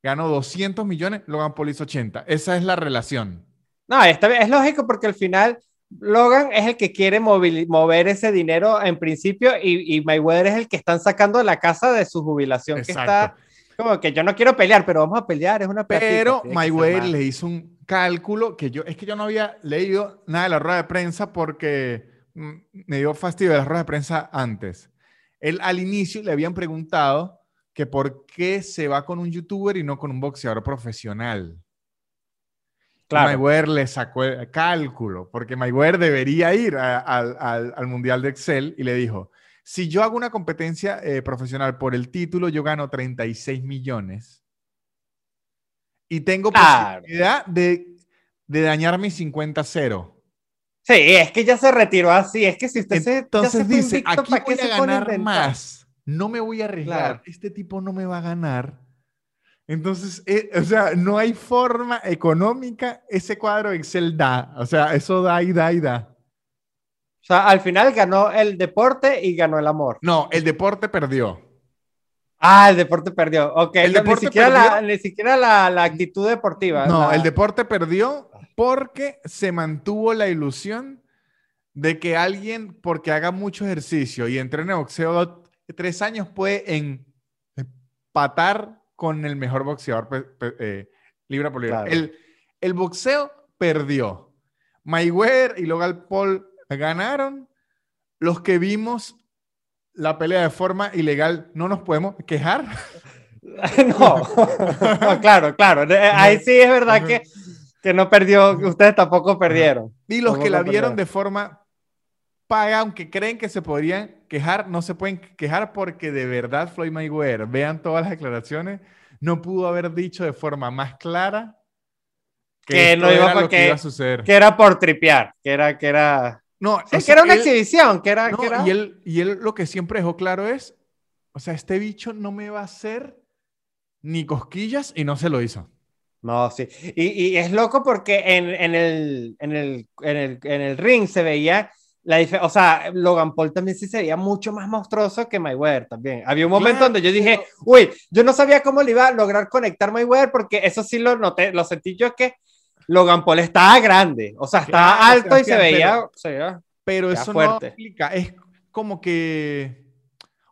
Speaker 1: ganó 200 millones, Logan Paul hizo 80. Esa es la relación.
Speaker 2: No, esta, es lógico porque al final Logan es el que quiere mover ese dinero en principio y, y, Mayweather es el que están sacando de la casa de su jubilación, que está como que yo no quiero pelear, pero vamos a pelear, es una
Speaker 1: Pero Mayweather le hizo un cálculo que yo, es que yo no había leído nada de la rueda de prensa porque mm, me dio fastidio de la rueda de prensa antes. Él al inicio le habían preguntado que por qué se va con un youtuber y no con un boxeador profesional. Claro. Mayweather le sacó el cálculo, porque Mayweather debería ir al, Mundial de Excel y le dijo, si yo hago una competencia eh, profesional por el título, yo gano 36 millones y tengo posibilidad de, de dañar mi 50-0.
Speaker 2: Sí, es que ya se retiró así. Es que si usted
Speaker 1: Entonces se, dice, aquí voy a ganar más. No me voy a arriesgar. Este tipo no me va a ganar. Entonces, eh, o sea, no hay forma económica. Ese cuadro Excel da. O sea, eso da y da y da.
Speaker 2: O sea, al final ganó el deporte y ganó el amor.
Speaker 1: No, el deporte perdió.
Speaker 2: Ah, el deporte perdió. Ok, el deporte ni siquiera, La, ni siquiera la, la, actitud deportiva.
Speaker 1: No, el deporte perdió porque se mantuvo la ilusión de que alguien, porque haga mucho ejercicio y entrene boxeo tres años, puede empatar con el mejor boxeador eh, libra por libra. El, el, boxeo perdió. Mayweather y Logan Paul ganaron. Los que vimos la pelea de forma ilegal, no nos podemos quejar. [LAUGHS]
Speaker 2: no. claro, claro. Ahí sí es verdad que que no perdió, ustedes tampoco perdieron.
Speaker 1: Y los que la vieron de forma paga, aunque creen que se podrían quejar, no se pueden quejar porque de verdad Floyd Mayweather, vean todas las declaraciones, no pudo haber dicho de forma más clara
Speaker 2: que, no iba, a que, suceder. Que era por tripear, que era, que era...
Speaker 1: No,
Speaker 2: es que era una exhibición, que era,
Speaker 1: Y, él, y él lo que siempre dejó claro es, o sea, este bicho no me va a hacer ni cosquillas y no se lo hizo.
Speaker 2: No, sí. Y, y es loco porque en, en, el, en, el, en, el, en el ring se veía la o sea, Logan Paul también sí se veía mucho más monstruoso que Mayweather también. Había un momento donde yo dije, uy, yo no sabía cómo le iba a lograr conectar Mayweather porque eso sí lo noté, lo sentí yo que Logan Paul estaba grande, o sea, estaba alto y se veía,
Speaker 1: pero, pero eso no aplica, es como que,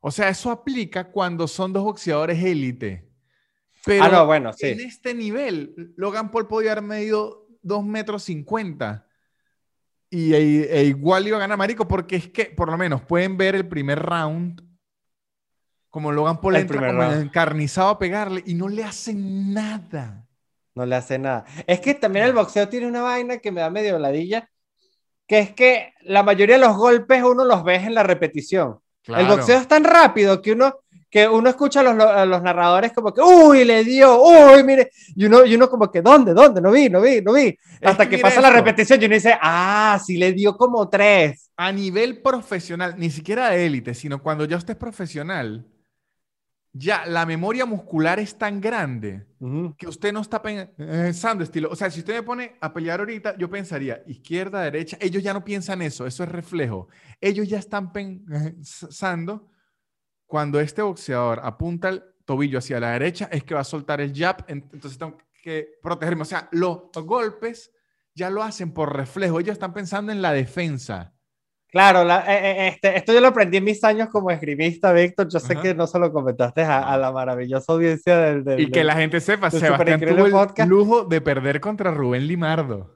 Speaker 1: o sea, eso aplica cuando son dos boxeadores élite. Pero ah, no, bueno, sí. en este nivel, Logan Paul podía haber medido 2 metros 50 y e, e, igual iba a ganar Marico, porque es que por lo menos pueden ver el primer round como Logan Paul entra como encarnizado a pegarle y no le hace nada.
Speaker 2: No le hace nada. Es que también el boxeo tiene una vaina que me da medio ladilla, que es que la mayoría de los golpes uno los ves en la repetición. El boxeo es tan rápido que uno que uno escucha a los, narradores como que, uy, le dio, uy, mire, y uno, y uno como que, ¿dónde, dónde? No vi, no vi, no vi. Hasta que, pasa la repetición y uno dice, ah, sí le dio como tres.
Speaker 1: A nivel profesional, ni siquiera de élite, sino cuando ya usted es profesional, ya la memoria muscular es tan grande que usted no está pensando estilo. O sea, si usted me pone a pelear ahorita, yo pensaría izquierda, derecha. Ellos ya no piensan eso, eso es reflejo. Ellos ya están pensando cuando este boxeador apunta el tobillo hacia la derecha, es que va a soltar el jab, entonces tengo que protegerme. O sea, los golpes ya lo hacen por reflejo, ellos están pensando en la defensa.
Speaker 2: Claro, eh, eh, este, esto yo lo aprendí en mis años como esgrimista, Víctor. Yo sé que no se lo comentaste a, la maravillosa audiencia del...
Speaker 1: y que la gente sepa, Sebastián tuvo el lujo de perder contra Rubén Limardo.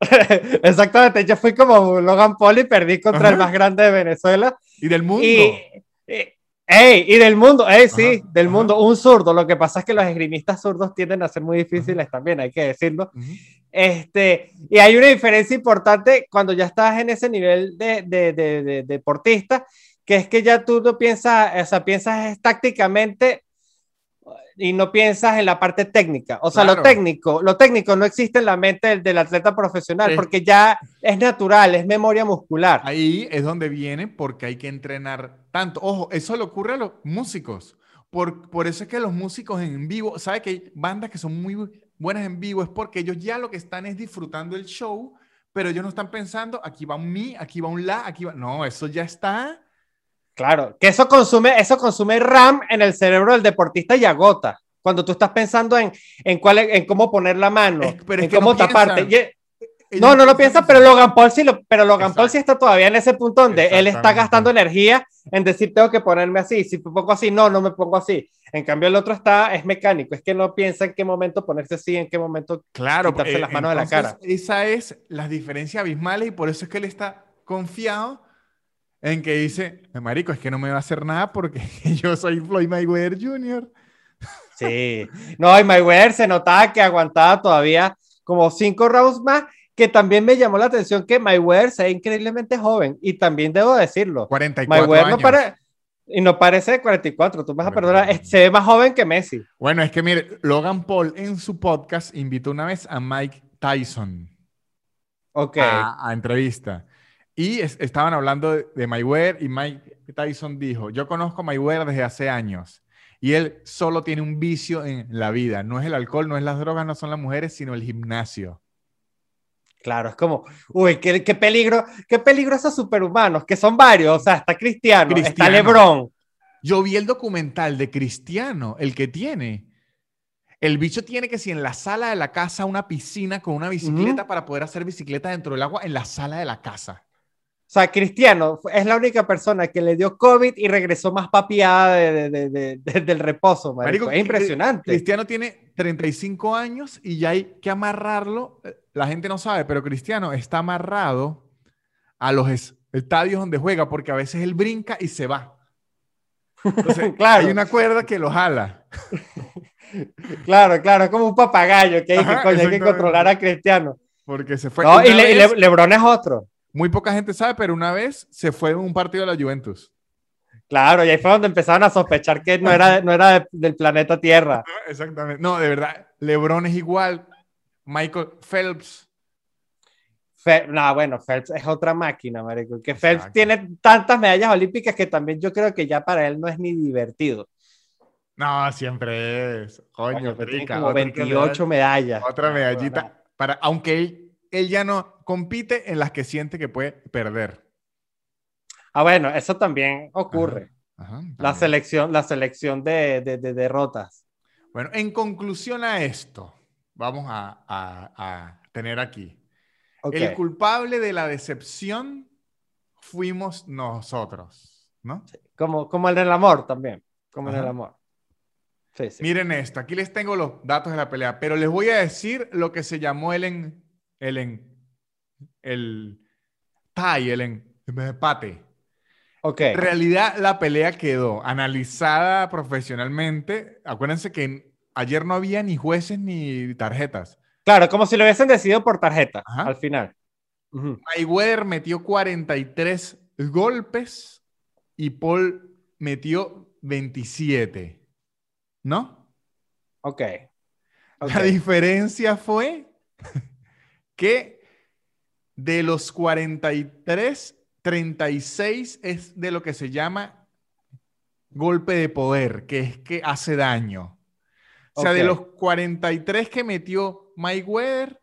Speaker 1: [LAUGHS]
Speaker 2: Exactamente, yo fui como Logan Paul y perdí contra el más grande de Venezuela.
Speaker 1: Y del mundo.
Speaker 2: ¡Ey! Y del mundo, ¡ey! Sí, del mundo, un zurdo. Lo que pasa es que los esgrimistas zurdos tienden a ser muy difíciles también, hay que decirlo. este, y hay una diferencia importante cuando ya estás en ese nivel de, de, de, deportista, que es que ya tú no piensas, o sea, piensas tácticamente y no piensas en la parte técnica. O sea, lo técnico, lo técnico no existe en la mente del, atleta profesional porque ya es natural, es memoria muscular.
Speaker 1: Ahí es donde viene porque hay que entrenar tanto. Ojo, eso le ocurre a los músicos. Por, por eso es que los músicos en vivo, ¿sabe que hay bandas que son muy buenas en vivo? Es porque ellos ya lo que están es disfrutando el show, pero ellos no están pensando, aquí va un mi, aquí va un la, aquí va... No, eso ya está...
Speaker 2: Claro, que eso consume, eso consume RAM en el cerebro del deportista y agota. Cuando tú estás pensando en, en, cuál, en cómo poner la mano, en cómo taparte. No, no lo piensa, pero Logan Paul sí, lo, pero Logan Paul sí está todavía en ese punto donde él está gastando energía en decir tengo que ponerme así, si me pongo así, no, no me pongo así. En cambio el otro está, es mecánico, es que no piensa en qué momento ponerse así, en qué momento
Speaker 1: claro, quitarse eh, las manos de la cara. Esa es las diferencias abismales y por eso es que él está confiado en que dice, marico, es que no me va a hacer nada porque [LAUGHS] yo soy Floyd Mayweather Jr.
Speaker 2: Sí, no, y Mayweather se notaba que aguantaba todavía como cinco rounds más, que también me llamó la atención que Mayweather sea increíblemente joven, y también debo decirlo.
Speaker 1: 44 Mayweather
Speaker 2: No y no parece de 44, tú vas a perdonar, se ve más joven que Messi.
Speaker 1: Bueno, es que mire, Logan Paul en su podcast invitó una vez a Mike Tyson.
Speaker 2: Ok.
Speaker 1: A, a entrevista. Y estaban hablando de, Mayweather y Mike Tyson dijo, yo conozco a Mayweather desde hace años y él solo tiene un vicio en la vida. No es el alcohol, no es las drogas, no son las mujeres, sino el gimnasio.
Speaker 2: Claro, es como, uy, qué, qué peligro, qué peligro esos superhumanos, que son varios, o sea, está Cristiano, está Lebron.
Speaker 1: Yo vi el documental de Cristiano, el que tiene. El bicho tiene que si en la sala de la casa una piscina con una bicicleta para poder hacer bicicleta dentro del agua en la sala de la casa.
Speaker 2: O sea, Cristiano es la única persona que le dio COVID y regresó más papiada del reposo. Marico. es impresionante.
Speaker 1: Cristiano tiene 35 años y ya hay que amarrarlo. La gente no sabe, pero Cristiano está amarrado a los estadios donde juega porque a veces él brinca y se va. Entonces, [LAUGHS] claro. Hay una cuerda que lo jala. [LAUGHS]
Speaker 2: claro, claro, es como un papagayo que hay, que, controlar a Cristiano.
Speaker 1: Porque se fue.
Speaker 2: No, y, Lebron es otro.
Speaker 1: Muy poca gente sabe, pero una vez se fue un partido de la Juventus.
Speaker 2: Claro, y ahí fue donde empezaron a sospechar que no era, no era del planeta Tierra.
Speaker 1: Exactamente. No, de verdad, LeBron es igual. Michael Phelps.
Speaker 2: no, bueno, Phelps es otra máquina, marico. Que Phelps tiene tantas medallas olímpicas que también yo creo que ya para él no es ni divertido.
Speaker 1: No, siempre es. Coño,
Speaker 2: tiene como 28 medallas.
Speaker 1: Otra medallita. Para, aunque él él ya no compite en las que siente que puede perder.
Speaker 2: Ah, bueno, eso también ocurre. La selección, la selección de, derrotas.
Speaker 1: Bueno, en conclusión a esto, vamos a, tener aquí. El culpable de la decepción fuimos nosotros, ¿no?
Speaker 2: Como, como el del amor también, como en el amor.
Speaker 1: Miren esto, aquí les tengo los datos de la pelea, pero les voy a decir lo que se llamó el en el, en, el tie, el, empate.
Speaker 2: Okay.
Speaker 1: En realidad la pelea quedó analizada profesionalmente. Acuérdense que ayer no había ni jueces ni tarjetas.
Speaker 2: Claro, como si lo hubiesen decidido por tarjeta al final.
Speaker 1: Mayweather metió 43 golpes y Paul metió 27. ¿No?
Speaker 2: Ok.
Speaker 1: La diferencia fue [LAUGHS] que de los 43, 36 es de lo que se llama golpe de poder, que es que hace daño. O sea, de los 43 que metió Mayweather,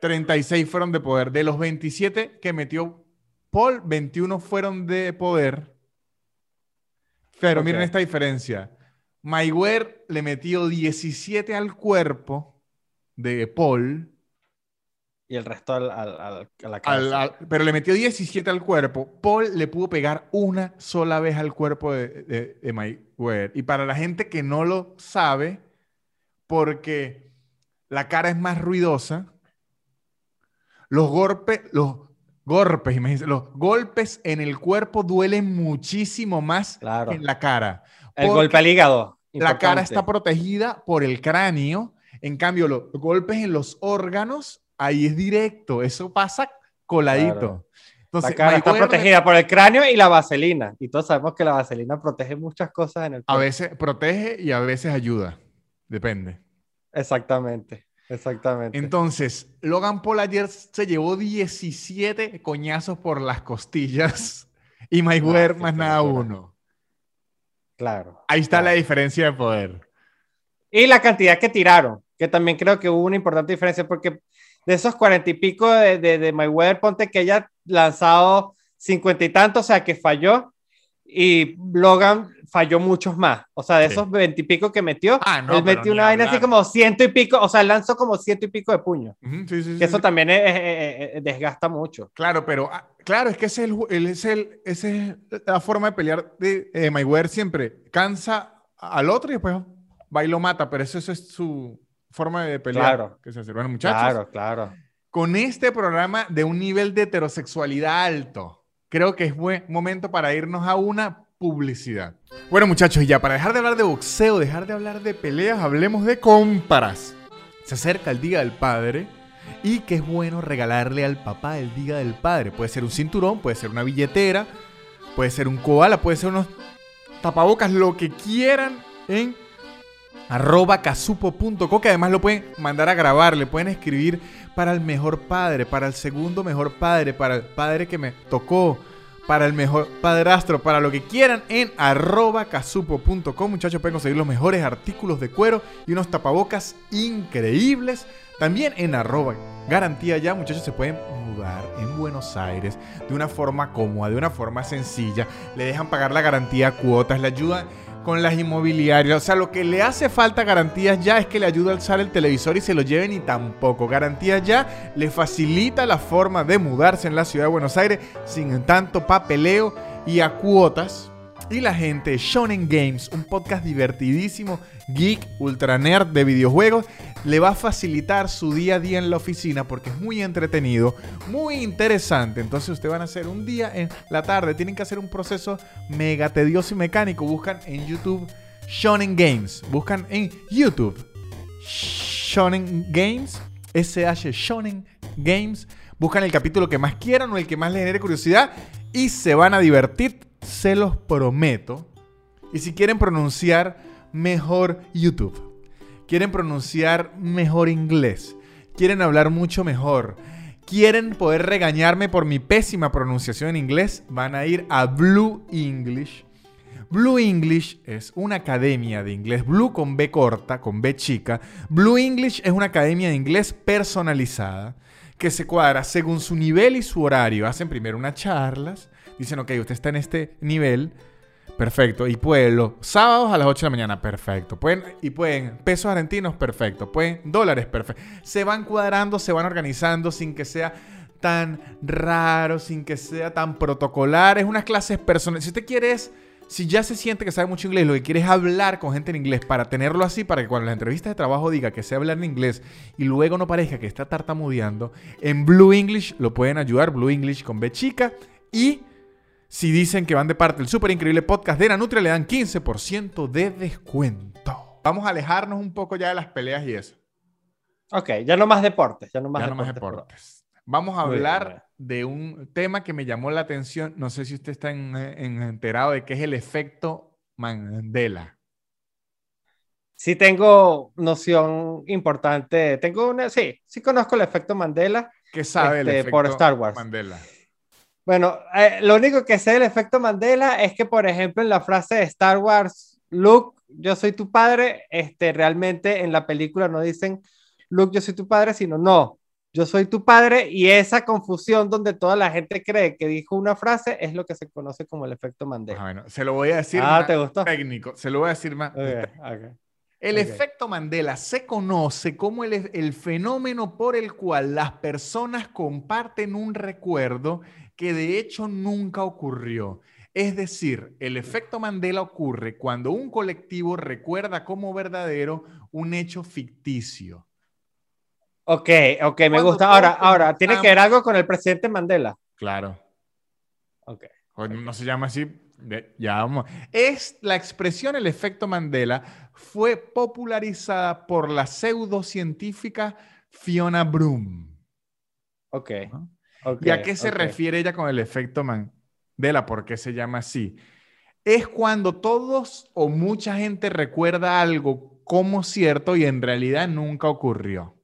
Speaker 1: 36 fueron de poder. De los 27 que metió Paul, 21 fueron de poder. Pero miren esta diferencia. Mayweather le metió 17 al cuerpo de Paul
Speaker 2: y el resto al, al, a la cabeza.
Speaker 1: pero le metió 17 al cuerpo. Paul le pudo pegar una sola vez al cuerpo de, de, de Mayweather. Y para la gente que no lo sabe, porque la cara es más ruidosa, los golpes, los golpes, los golpes en el cuerpo duelen muchísimo más que en la cara.
Speaker 2: El golpe al hígado.
Speaker 1: La cara está protegida por el cráneo. En cambio, los golpes en los órganos ahí es directo, eso pasa coladito.
Speaker 2: Entonces, la cara está protegida por el cráneo y la vaselina. Y todos sabemos que la vaselina protege muchas cosas en el
Speaker 1: cuerpo. A veces protege y a veces ayuda. Depende.
Speaker 2: Exactamente. Exactamente.
Speaker 1: Entonces, Logan Paul ayer se llevó 17 coñazos por las costillas y Mayweather más nada uno.
Speaker 2: Claro.
Speaker 1: Ahí está la diferencia de poder.
Speaker 2: Y la cantidad que tiraron, que también creo que hubo una importante diferencia porque de esos cuarenta y pico de, de, de Mayweather, ponte que haya lanzado cincuenta y tantos, o sea, que falló. Y Logan falló muchos más. O sea, de esos veintipico que metió,
Speaker 1: Ah, no,
Speaker 2: él metió una vaina así como ciento y pico, o sea, lanzó como ciento y pico de
Speaker 1: sí, sí, sí,
Speaker 2: Que eso
Speaker 1: sí.
Speaker 2: también es- es- es- es- desgasta mucho.
Speaker 1: Claro, pero ah, claro, es que ese es, el, ju- el- es el- esa es la forma de pelear de eh, Mayweather siempre. Cansa al otro y después va y lo mata, pero eso, eso es su forma de pelear.
Speaker 2: Claro.
Speaker 1: Que se. Bueno, muchachos,
Speaker 2: Claro, claro.
Speaker 1: con este programa de un nivel de heterosexualidad alto, creo que es buen momento para irnos a una publicidad. Bueno, muchachos, y ya para dejar de hablar de boxeo, dejar de hablar de peleas, hablemos de compras. Se acerca el Día del Padre y que es bueno regalarle al papá el Día del Padre. Puede ser un cinturón, puede ser una billetera, puede ser un koala, puede ser unos tapabocas, lo que quieran en arroba casupo.co, que además lo pueden mandar a grabar, le pueden escribir para el mejor padre, para el segundo mejor padre, para el padre que me tocó, para el mejor padrastro, para lo que quieran en arroba casupo.com. Muchachos, pueden conseguir los mejores artículos de cuero y unos tapabocas increíbles. También en arroba garantía ya, muchachos, se pueden mudar en Buenos Aires de una forma cómoda, de una forma sencilla. Le dejan pagar la garantía cuotas, le ayudan con las inmobiliarias. O sea, lo que le hace falta Garantías Ya es que le ayuda a alzar el televisor y se lo lleven y tampoco. Garantías Ya le facilita la forma de mudarse en la ciudad de Buenos Aires sin tanto papeleo y a cuotas. Y la gente Shonen Games, un podcast divertidísimo, geek, ultra nerd de videojuegos, le va a facilitar su día a día en la oficina porque es muy entretenido, muy interesante. Entonces ustedes van a hacer un día en la tarde, tienen que hacer un proceso mega tedioso y mecánico. Buscan en YouTube Shonen Games, buscan en YouTube Shonen Games, SH Shonen Games, buscan el capítulo que más quieran o el que más les genere curiosidad y se van a divertir, se los prometo. Y si quieren pronunciar mejor YouTube, quieren pronunciar mejor inglés, quieren hablar mucho mejor, quieren poder regañarme por mi pésima pronunciación en inglés, van a ir a Blue English. Blue English es una academia de inglés, Blue con B corta, con B chica. Blue English es una academia de inglés personalizada que se cuadra según su nivel y su horario. Hacen primero unas charlas, dicen, ok, usted está en este nivel, perfecto, y pueden los sábados a las 8 de la mañana, perfecto. Pueden, y pueden pesos argentinos, perfecto. Pueden dólares, perfecto. Se van cuadrando, se van organizando sin que sea tan raro, sin que sea tan protocolar. Es unas clases personales. Si usted quiere si ya se siente que sabe mucho inglés, lo que quiere es hablar con gente en inglés para tenerlo así, para que cuando las entrevistas de trabajo diga que sé hablar en inglés y luego no parezca que está tartamudeando, en Blue English lo pueden ayudar, Blue English con B chica. Y si dicen que van de parte del súper increíble podcast de Nanutria, le dan 15% de descuento. Vamos a alejarnos un poco ya de las peleas y eso.
Speaker 2: Ok, ya no más deportes, ya no más
Speaker 1: ya no más
Speaker 2: deportes.
Speaker 1: Vamos a hablar
Speaker 2: bien.
Speaker 1: de un tema que me llamó la atención. No sé si usted está en- en- enterado de qué es el efecto Mandela.
Speaker 2: Sí tengo noción importante, tengo una, sí, sí conozco el efecto Mandela.
Speaker 1: ¿Qué sabe el
Speaker 2: Este,
Speaker 1: efecto
Speaker 2: por Star Wars.
Speaker 1: Mandela?
Speaker 2: Bueno, eh, lo único que sé del efecto Mandela es que, por ejemplo, en la frase de Star Wars, Luke, yo soy tu padre, este, realmente en la película no dicen Luke, yo soy tu padre, sino no, yo soy tu padre, y esa confusión donde toda la gente cree que dijo una frase es lo que se conoce como el efecto
Speaker 1: Ah,
Speaker 2: Mandela.
Speaker 1: bueno, se lo voy a decir
Speaker 2: Ah,
Speaker 1: más
Speaker 2: ¿te gustó?
Speaker 1: técnico. Se lo voy a decir más.
Speaker 2: Ok, ok.
Speaker 1: El
Speaker 2: Ok.
Speaker 1: efecto Mandela se conoce como el, el fenómeno por el cual las personas comparten un recuerdo que de hecho nunca ocurrió. Es decir, el efecto Mandela ocurre cuando un colectivo recuerda como verdadero un hecho ficticio.
Speaker 2: Ok, ok, me
Speaker 1: Cuando
Speaker 2: gusta. Ahora, ahora, tiene que ver algo con el presidente Mandela.
Speaker 1: Claro.
Speaker 2: Ok.
Speaker 1: O No se llama así. Ya vamos. Es la expresión el efecto Mandela fue popularizada por la pseudocientífica Fiona Broom.
Speaker 2: Ok.
Speaker 1: ¿no? ¿Y a qué se refiere ella con el efecto Mandela? ¿Por qué se llama así? Es cuando todos o mucha gente recuerda algo como cierto y en realidad nunca ocurrió.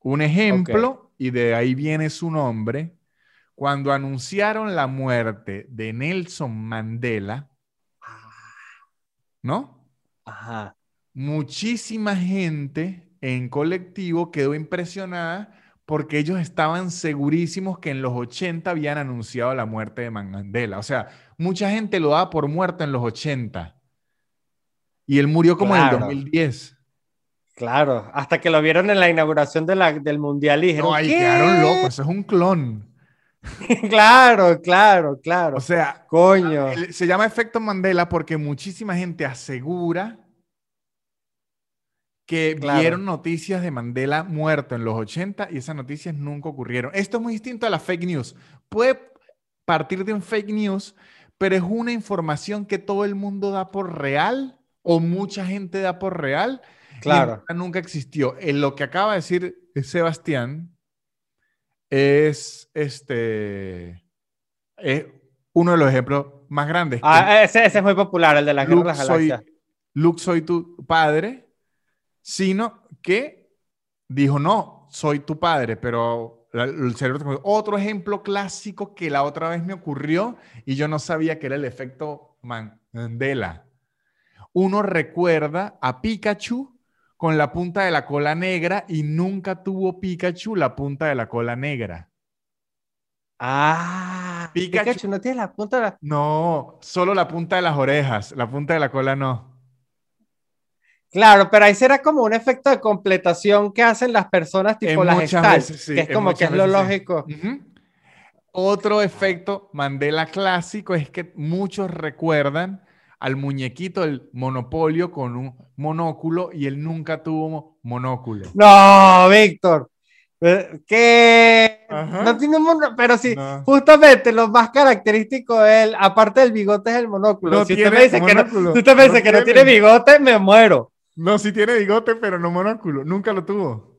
Speaker 1: Un ejemplo, y de ahí viene su nombre, cuando anunciaron la muerte de Nelson Mandela, ¿no?
Speaker 2: Ajá.
Speaker 1: muchísima gente en colectivo quedó impresionada porque ellos estaban segurísimos que en los 80 habían anunciado la muerte de Mandela. O sea, mucha gente lo daba por muerto en los 80. Y él murió como en el 2010.
Speaker 2: Claro, hasta que lo vieron en la inauguración de la, del Mundial y dijeron,
Speaker 1: No, ahí quedaron locos, eso es un clon. [LAUGHS]
Speaker 2: claro, claro, claro.
Speaker 1: O sea,
Speaker 2: coño.
Speaker 1: Se llama efecto Mandela porque muchísima gente asegura que vieron noticias de Mandela muerto en los 80 y esas noticias nunca ocurrieron. Esto es muy distinto a la fake news. Puede partir de un fake news, pero es una información que todo el mundo da por real o mucha gente da por real.
Speaker 2: Claro.
Speaker 1: nunca existió. En lo que acaba de decir Sebastián es este es uno de los ejemplos más grandes.
Speaker 2: Ah, ese, es muy popular, el de las
Speaker 1: Luke, soy, Luke, soy tu padre sino que dijo, no, soy tu padre, pero el cerebro... Otro ejemplo clásico que la otra vez me ocurrió y yo no sabía que era el efecto Mandela. Uno recuerda a Pikachu con la punta de la cola negra y nunca tuvo Pikachu la punta de la cola negra.
Speaker 2: Ah, Pikachu, Pikachu no tiene la punta de la...
Speaker 1: No, solo la punta de las orejas, la punta de la cola no.
Speaker 2: Claro, pero ahí será como un efecto de completación que hacen las personas tipo las veces, que es como que es lo lógico.
Speaker 1: Otro efecto Mandela clásico es que muchos recuerdan al muñequito del monopolio con un monóculo y él nunca tuvo monóculo.
Speaker 2: No, Víctor. Eh, ¿Qué? No tiene monóculo, pero sí, justamente lo más característico de él, aparte del bigote, es el monóculo. si usted me dice, que, no, si usted me dice que no tiene bigote, me muero.
Speaker 1: No, sí tiene bigote, pero no monóculo. Nunca lo tuvo.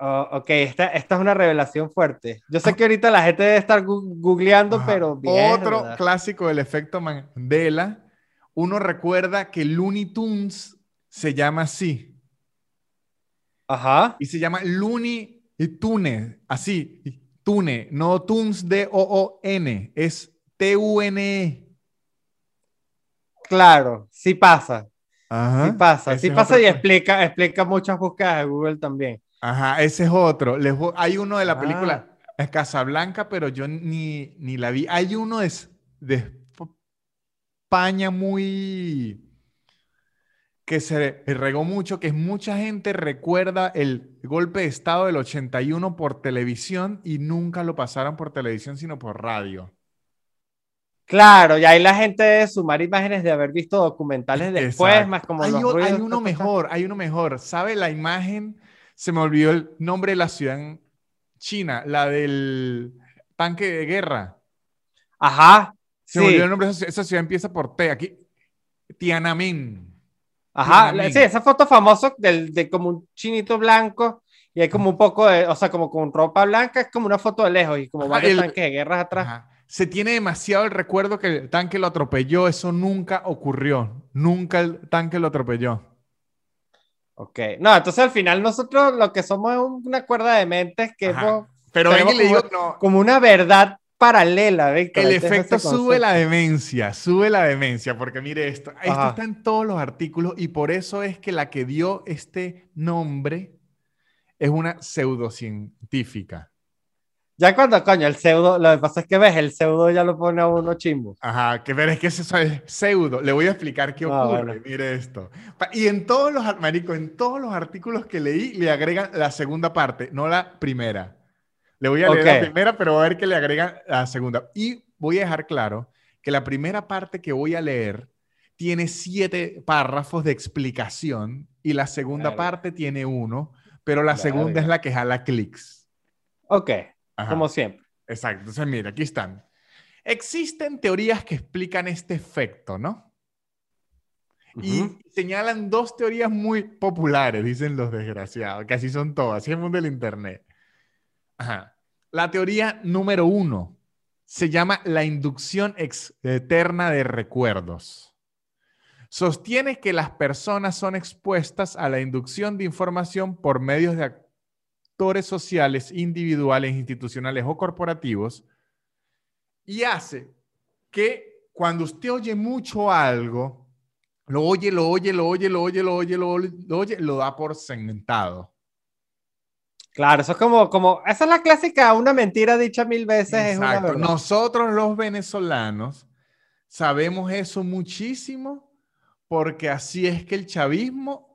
Speaker 2: Oh, ok, esta, esta es una revelación fuerte. Yo sé que ahorita la gente debe estar googleando, pero
Speaker 1: Otro clásico del efecto Mandela. Uno recuerda que Looney Tunes se llama así.
Speaker 2: Ajá.
Speaker 1: Y se llama Looney Tunes, así. Tune, no Tunes de O-O-N, es T-U-N-E.
Speaker 2: Claro, sí pasa. Sí pasa, sí pasa y explica, explica muchas búsquedas de Google también.
Speaker 1: Ajá, ese es otro. hay uno de la película ah. Casablanca, pero yo ni, ni la vi. Hay uno de, de España muy que se regó mucho, que es mucha gente recuerda el golpe de Estado del 81 por televisión y nunca lo pasaron por televisión, sino por radio.
Speaker 2: Claro, y ahí la gente debe sumar imágenes de haber visto documentales después, más como
Speaker 1: hay,
Speaker 2: los
Speaker 1: hay uno mejor, hay uno mejor. ¿Sabe la imagen? Se me olvidó el nombre de la ciudad en China, la del tanque de guerra.
Speaker 2: Ajá.
Speaker 1: Se me olvidó el nombre de esa, ciudad, empieza por T, aquí. Tiananmen.
Speaker 2: Ajá, sí, esa foto famosa del, de como un chinito blanco y hay como un poco de, o sea, como con ropa blanca, es como una foto de lejos y como varios tanques de guerra atrás. Ajá
Speaker 1: se tiene demasiado el recuerdo que el tanque lo atropelló. Eso nunca ocurrió. Nunca el tanque lo atropelló.
Speaker 2: Ok. No, entonces al final nosotros lo que somos es una cuerda de mentes que
Speaker 1: Pero le digo,
Speaker 2: como una verdad paralela, Víctor.
Speaker 1: El efecto sube la demencia, sube la demencia, porque mire esto, esto está en todos los artículos y por eso es que la que dio este nombre es una pseudocientífica.
Speaker 2: Ya cuando, coño, el pseudo, lo que pasa es que ves, el pseudo ya lo pone a uno chimbo.
Speaker 1: Ajá, que ver, es que eso es pseudo. Le voy a explicar qué ocurre. Mire esto. Y en todos los, marico, en todos los artículos que leí, le agregan la segunda parte, no la primera. Le voy a leer la primera, pero a ver que le agregan la segunda. Y voy a dejar claro que la primera parte que voy a leer tiene siete párrafos de explicación y la segunda parte tiene uno, pero la segunda es la que jala clics.
Speaker 2: Ok como siempre.
Speaker 1: Exacto. Entonces, mira, aquí están. Existen teorías que explican este efecto, ¿no? Y señalan dos teorías muy populares, dicen los desgraciados, que así son todas, así es el mundo del Internet. Ajá. La teoría número uno se llama la inducción eterna de recuerdos. Sostiene que las personas son expuestas a la inducción de información por medios de actores sociales, individuales, institucionales o corporativos, y hace que cuando usted oye mucho algo, lo oye, lo oye, lo oye, lo oye, lo oye, lo oye, lo, oye, lo da por sentado.
Speaker 2: Claro, eso es como, como, esa es la clásica, una mentira dicha mil veces
Speaker 1: Exacto. Nosotros los venezolanos sabemos eso muchísimo porque así es que el chavismo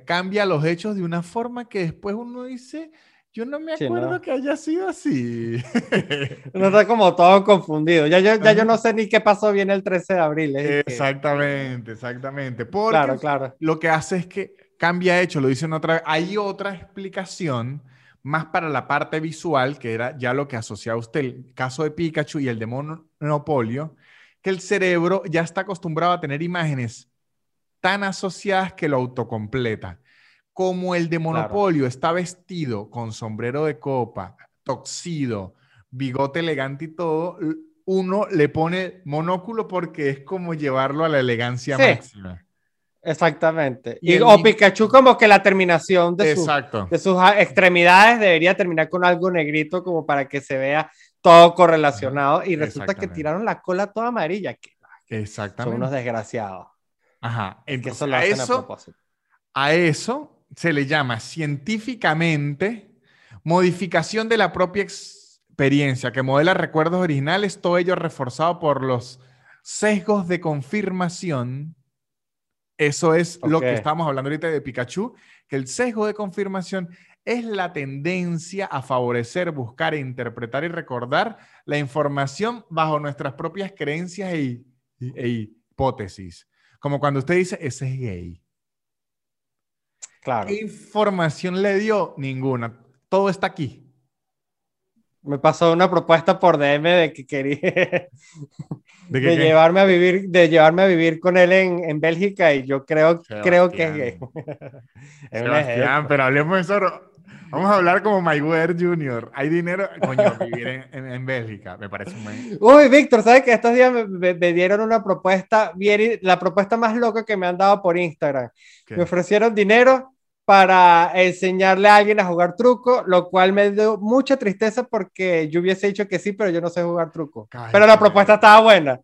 Speaker 1: cambia los hechos de una forma que después uno dice, yo no me acuerdo que haya sido así. [LAUGHS]
Speaker 2: Uno está como todo confundido. Ya yo, ya yo no sé ni qué pasó bien el 13 de abril.
Speaker 1: exactamente, exactamente. Porque claro, claro. lo que hace es que cambia hecho, lo dicen otra vez. Hay otra explicación más para la parte visual, que era ya lo que asociaba usted, el caso de Pikachu y el de Monopolio, que el cerebro ya está acostumbrado a tener imágenes tan asociadas que lo autocompleta como el de Monopolio está vestido con sombrero de copa, toxido, bigote elegante y todo, uno le pone monóculo porque es como llevarlo a la elegancia máxima.
Speaker 2: Exactamente. Y, o Pikachu como que la terminación de, de sus extremidades debería terminar con algo negrito como para que se vea todo correlacionado y resulta que tiraron la cola toda amarilla. Que,
Speaker 1: Exactamente.
Speaker 2: Son unos desgraciados.
Speaker 1: Ajá. Entonces, eso a, eso, a eso se le llama científicamente modificación de la propia experiencia que modela recuerdos originales, todo ello reforzado por los sesgos de confirmación. Eso es lo que estamos hablando ahorita de Pikachu, que el sesgo de confirmación es la tendencia a favorecer, buscar, interpretar y recordar la información bajo nuestras propias creencias e, e hipótesis. Como cuando usted dice, ese es gay.
Speaker 2: Claro.
Speaker 1: ¿Qué información le dio? Ninguna. Todo está aquí.
Speaker 2: Me pasó una propuesta por DM de que quería [LAUGHS] de, llevarme a vivir, de llevarme a vivir con él en, en Bélgica y yo creo, creo que es gay.
Speaker 1: Sebastián, [LAUGHS] pero hablemos de eso. Vamos a hablar como Mayweather Jr. Hay dinero, coño, vivir en, en, Bélgica, me parece muy...
Speaker 2: Uy, Víctor, ¿sabes que estos días me, me, dieron una propuesta, la propuesta más loca que me han dado por Instagram? Me ofrecieron dinero para enseñarle a alguien a jugar truco, lo cual me dio mucha tristeza porque yo hubiese dicho que sí, pero yo no sé jugar truco. pero la propuesta estaba buena.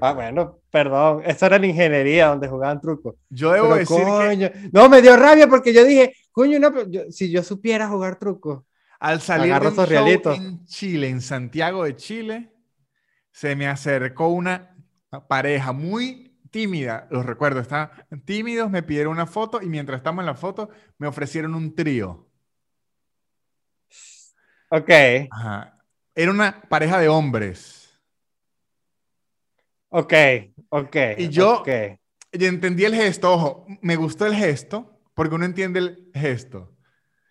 Speaker 2: ah, bueno, perdón, eso era en ingeniería donde jugaban truco.
Speaker 1: Yo debo decir que...
Speaker 2: No, me dio rabia porque yo dije, coño, no, si yo supiera jugar truco.
Speaker 1: Al salir de un show en Chile, en Santiago de Chile, se me acercó una pareja muy tímida, los recuerdo, estaban tímidos, me pidieron una foto y mientras estamos en la foto me ofrecieron un trío.
Speaker 2: Ok.
Speaker 1: Era una pareja de hombres.
Speaker 2: Ok, ok.
Speaker 1: Y yo, entendí el gesto, ojo, me gustó el gesto porque uno entiende el gesto.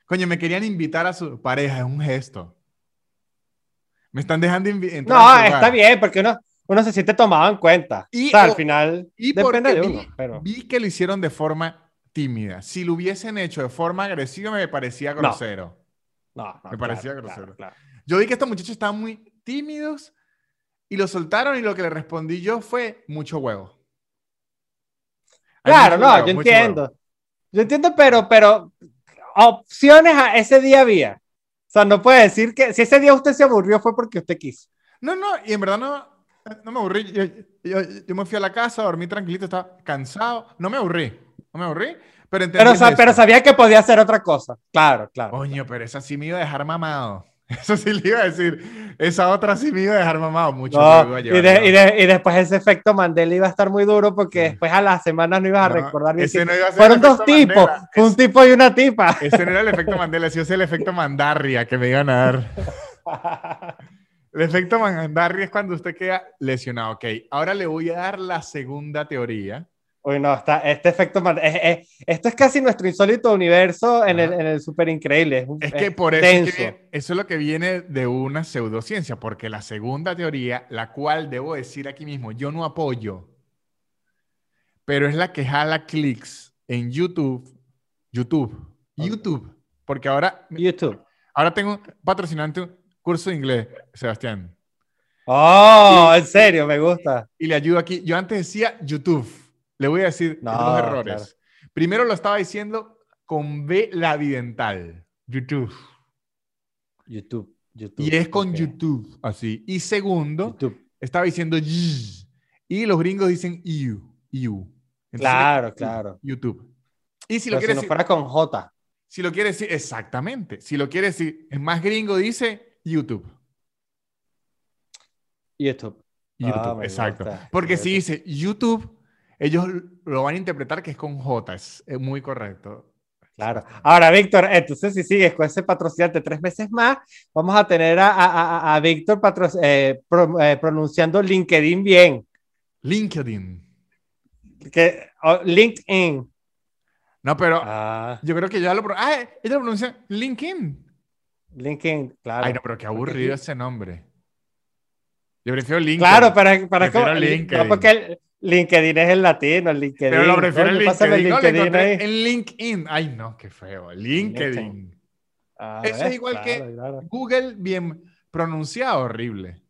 Speaker 1: Coño, me querían invitar a su pareja, es un gesto. Me están dejando invitar.
Speaker 2: No, está bien, porque uno, uno se siente tomado en cuenta. Y, al final y depende de uno. Pero...
Speaker 1: Vi que lo hicieron de forma tímida. Si lo hubiesen hecho de forma agresiva, me parecía grosero.
Speaker 2: No,
Speaker 1: me parecía grosero. Yo vi que estos muchachos estaban muy tímidos y lo soltaron y lo que le respondí yo fue mucho huevo.
Speaker 2: claro, no, yo entiendo. Yo entiendo, pero, pero opciones a ese día había. O sea, no puede decir que si ese día usted se aburrió fue porque usted quiso.
Speaker 1: No, no, y en verdad no, no me aburrí. Yo, yo, me fui a la casa, dormí tranquilito, estaba cansado. No me aburrí. No me aburrí. Pero,
Speaker 2: pero, pero sabía que podía hacer otra cosa. Claro, claro.
Speaker 1: Coño, pero esa sí me iba a dejar mamado. [LAUGHS] Eso sí le iba a decir. Esa otra sí me iba a dejar mamado mucho.
Speaker 2: y, y, después ese efecto Mandela iba a estar muy duro porque después a las semanas no ibas a recordar bien.
Speaker 1: Ese no iba a ser
Speaker 2: Fueron dos tipos. un tipo y una tipa.
Speaker 1: Ese no era el efecto Mandela, ese es el efecto Mandarria que me iban a dar. El efecto Mandarri es cuando usted queda lesionado. Ok, ahora le voy a dar la segunda teoría.
Speaker 2: Uy, no, está, este efecto esto es casi nuestro insólito universo en el, en el super increíble.
Speaker 1: Es, que por eso, eso es lo que viene de una pseudociencia, porque la segunda teoría, la cual debo decir aquí mismo, yo no apoyo, pero es la que jala clics en YouTube, YouTube, YouTube, porque ahora...
Speaker 2: YouTube.
Speaker 1: Ahora tengo patrocinante curso de inglés, Sebastián.
Speaker 2: Oh, en serio, me gusta.
Speaker 1: Y le ayudo aquí. Yo antes decía YouTube. Le voy a decir dos errores. Primero lo estaba diciendo con B labidental. YouTube.
Speaker 2: YouTube.
Speaker 1: y es con YouTube, así. Y segundo, estaba diciendo y los gringos dicen you, you.
Speaker 2: claro, claro.
Speaker 1: YouTube. Y si lo quieres
Speaker 2: si no fuera con J.
Speaker 1: Si lo quiere decir, exactamente. Si lo quiere decir, es más gringo, dice YouTube.
Speaker 2: YouTube.
Speaker 1: YouTube,
Speaker 2: Ah,
Speaker 1: exacto. Porque si dice YouTube, ellos lo van a interpretar que es con J, es, muy correcto.
Speaker 2: Claro. Ahora, Víctor, entonces si sigues con ese patrocinante tres meses más, vamos a tener a, a- a- a Víctor eh, pro- eh, pronunciando LinkedIn bien.
Speaker 1: LinkedIn.
Speaker 2: Que, LinkedIn.
Speaker 1: No, pero
Speaker 2: Ah,
Speaker 1: yo creo que ya lo... Ah, ella lo pronuncia LinkedIn.
Speaker 2: LinkedIn, claro.
Speaker 1: Ay, no, pero qué aburrido ese nombre. Yo prefiero LinkedIn.
Speaker 2: Claro, para, para
Speaker 1: Prefiero
Speaker 2: como-
Speaker 1: LinkedIn.
Speaker 2: No, porque el LinkedIn es el latino, el LinkedIn.
Speaker 1: Pero lo prefiero en LinkedIn.
Speaker 2: el
Speaker 1: No,
Speaker 2: LinkedIn
Speaker 1: en LinkedIn. Ay, no, qué feo. LinkedIn.
Speaker 2: Ah,
Speaker 1: Eso es igual que-
Speaker 2: Claro.
Speaker 1: Google bien pronunciado, horrible.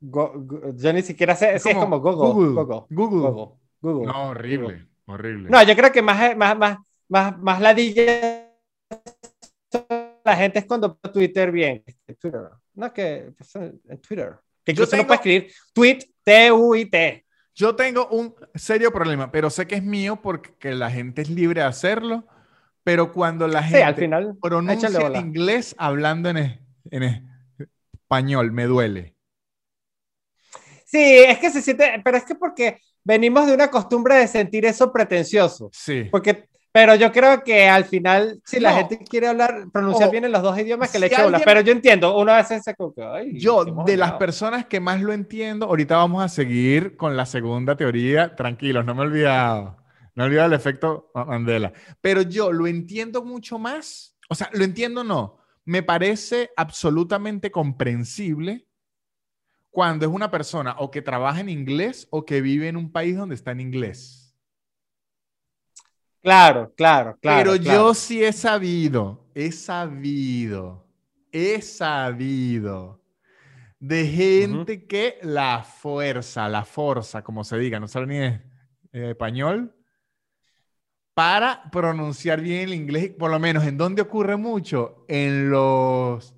Speaker 2: Go- go- yo ni siquiera sé,
Speaker 1: Es
Speaker 2: sí, es
Speaker 1: como
Speaker 2: como Google.
Speaker 1: Google.
Speaker 2: Google.
Speaker 1: Google.
Speaker 2: Google. Google.
Speaker 1: No, horrible. Horrible.
Speaker 2: No, yo creo que más, más, más, más, más ladilla la gente es cuando Twitter bien. Twitter. No, que en Twitter. Que
Speaker 1: Yo
Speaker 2: incluso
Speaker 1: tengo-
Speaker 2: no puede escribir tweet, T-U-I-T.
Speaker 1: Yo tengo un serio problema, pero sé que es mío porque la gente es libre de hacerlo. Pero cuando la
Speaker 2: Sí,
Speaker 1: gente
Speaker 2: al final.
Speaker 1: pronuncia
Speaker 2: bola.
Speaker 1: inglés hablando en, en español, me duele.
Speaker 2: Sí, es que se siente, pero es que porque venimos de una costumbre de sentir eso pretencioso.
Speaker 1: Sí.
Speaker 2: Porque, pero yo creo que al final, si la
Speaker 1: No.
Speaker 2: gente quiere hablar, pronunciar bien en los dos idiomas, que le
Speaker 1: si
Speaker 2: eche bola.
Speaker 1: alguien-
Speaker 2: Pero yo entiendo, uno a veces se
Speaker 1: Yo, de las personas que más lo entiendo, ahorita vamos a seguir con la segunda teoría. Tranquilos, no me he olvidado. No he olvidado el efecto Mandela. Pero yo lo entiendo mucho más. O sea, lo entiendo no. Me parece absolutamente comprensible cuando es una persona o que trabaja en inglés o que vive en un país donde está en inglés.
Speaker 2: Claro, claro, claro.
Speaker 1: Pero
Speaker 2: claro.
Speaker 1: yo sí he sabido, he sabido, he sabido de gente que la fuerza, la fuerza, como se diga, no sabe ni eh, español, para pronunciar bien el inglés, por lo menos, ¿en dónde ocurre mucho? En los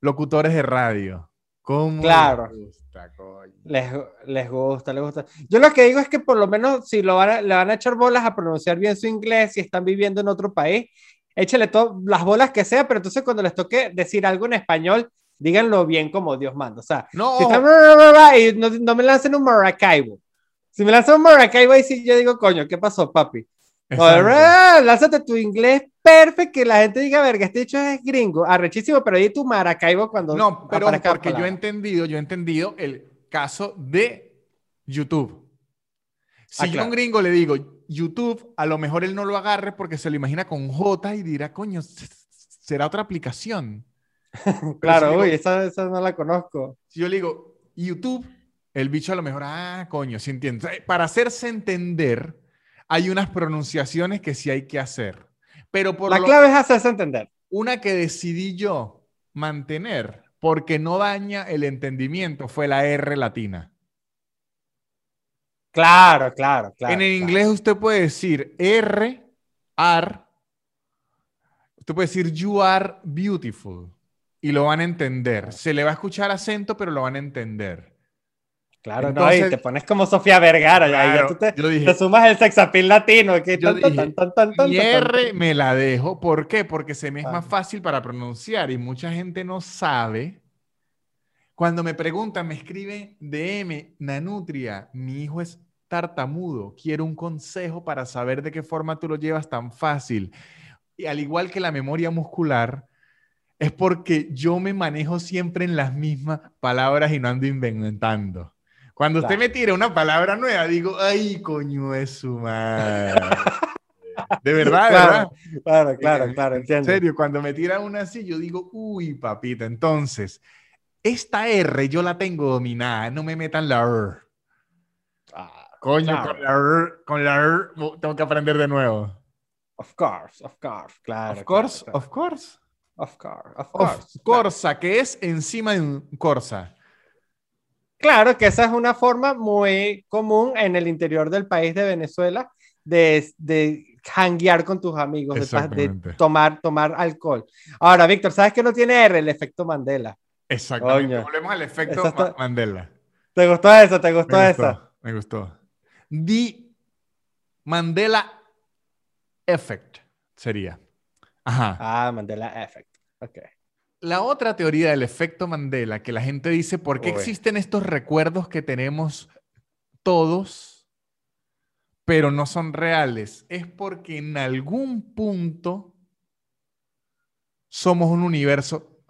Speaker 1: locutores de radio. ¿Cómo
Speaker 2: Claro.
Speaker 1: les gusta, coño?
Speaker 2: Les, les gusta, les gusta. Yo lo que digo es que por lo menos si lo van a, le van a echar bolas a pronunciar bien su inglés, si están viviendo en otro país, échale todas las bolas que sea, pero entonces cuando les toque decir algo en español, díganlo bien como Dios manda. O sea,
Speaker 1: No,
Speaker 2: si están y no, no me lancen un Maracaibo. Si me lanzan un Maracaibo, ahí sí yo digo, coño, ¿qué pasó, papi?
Speaker 1: Exacto.
Speaker 2: lánzate tu inglés perfecto, que la gente diga, verga, este hecho es gringo, arrechísimo, pero ahí tu Maracaibo cuando
Speaker 1: No, pero porque yo he entendido, yo he entendido el caso de YouTube. Si
Speaker 2: Ah,
Speaker 1: yo a
Speaker 2: claro.
Speaker 1: un gringo le digo YouTube, a lo mejor él no lo agarre porque se lo imagina con J y dirá, coño, será otra aplicación. [LAUGHS]
Speaker 2: Claro,
Speaker 1: si digo-
Speaker 2: uy, esa, esa no la conozco.
Speaker 1: Si yo le digo YouTube, el bicho a lo mejor, ah, coño, sí entiendo. Para hacerse entender, hay unas pronunciaciones que sí hay que hacer. Pero por
Speaker 2: La
Speaker 1: lo-
Speaker 2: clave es hacerse entender.
Speaker 1: una que decidí yo mantener porque no daña el entendimiento fue la R latina.
Speaker 2: Claro, claro, claro.
Speaker 1: en el
Speaker 2: claro.
Speaker 1: inglés usted puede decir R, are, usted puede decir you are beautiful y lo van a entender. Se le va a escuchar acento, pero lo van a entender.
Speaker 2: Claro,
Speaker 1: Entonces-
Speaker 2: no, y te pones como Sofía Vergara, ya, tú te,
Speaker 1: yo dije-
Speaker 2: te sumas el sexapil latino, que
Speaker 1: Yo
Speaker 2: tan, tan,
Speaker 1: dije,
Speaker 2: tan, tan, tan,
Speaker 1: Y
Speaker 2: tan, tan.
Speaker 1: R me la dejo. ¿Por qué? Porque se me es más fácil para pronunciar y mucha gente no sabe. Cuando me preguntan, me escriben DM, Nanutria, mi hijo es tartamudo, quiero un consejo para saber de qué forma tú lo llevas tan fácil. Y al igual que la memoria muscular, es porque yo me manejo siempre en las mismas palabras y no ando inventando. Cuando usted
Speaker 2: Claro.
Speaker 1: me tira una palabra nueva, digo, ay, coño, es su madre. De verdad,
Speaker 2: Claro,
Speaker 1: verdad.
Speaker 2: Claro, claro,
Speaker 1: Eh,
Speaker 2: claro,
Speaker 1: En
Speaker 2: entiendo.
Speaker 1: serio, cuando me tira una así, yo digo, uy, papita. Entonces, esta R yo la tengo dominada, no me metan la R.
Speaker 2: Ah,
Speaker 1: Coño,
Speaker 2: Claro.
Speaker 1: con la R, con la R, tengo que aprender de nuevo.
Speaker 2: of course, of course, claro.
Speaker 1: of course,
Speaker 2: claro,
Speaker 1: of course.
Speaker 2: claro. Of course, of
Speaker 1: Of
Speaker 2: course.
Speaker 1: Corsa, que es encima de un Corsa.
Speaker 2: Claro que esa es una forma muy común en el interior del país de Venezuela de, de hanguear con tus amigos, de, tomar, tomar alcohol. Ahora, Víctor, ¿sabes que no tiene R? El efecto Mandela.
Speaker 1: Exactamente.
Speaker 2: Coño.
Speaker 1: Volvemos al efecto
Speaker 2: está-
Speaker 1: Mandela.
Speaker 2: ¿Te gustó esa? ¿Te gustó
Speaker 1: Me gustó, me gustó. The Mandela Effect. sería. Ajá.
Speaker 2: Ah, Mandela Effect. Ok.
Speaker 1: La otra teoría del efecto Mandela, que la gente dice, ¿por qué existen estos recuerdos que tenemos todos, pero no son reales? Es porque en algún punto somos un universo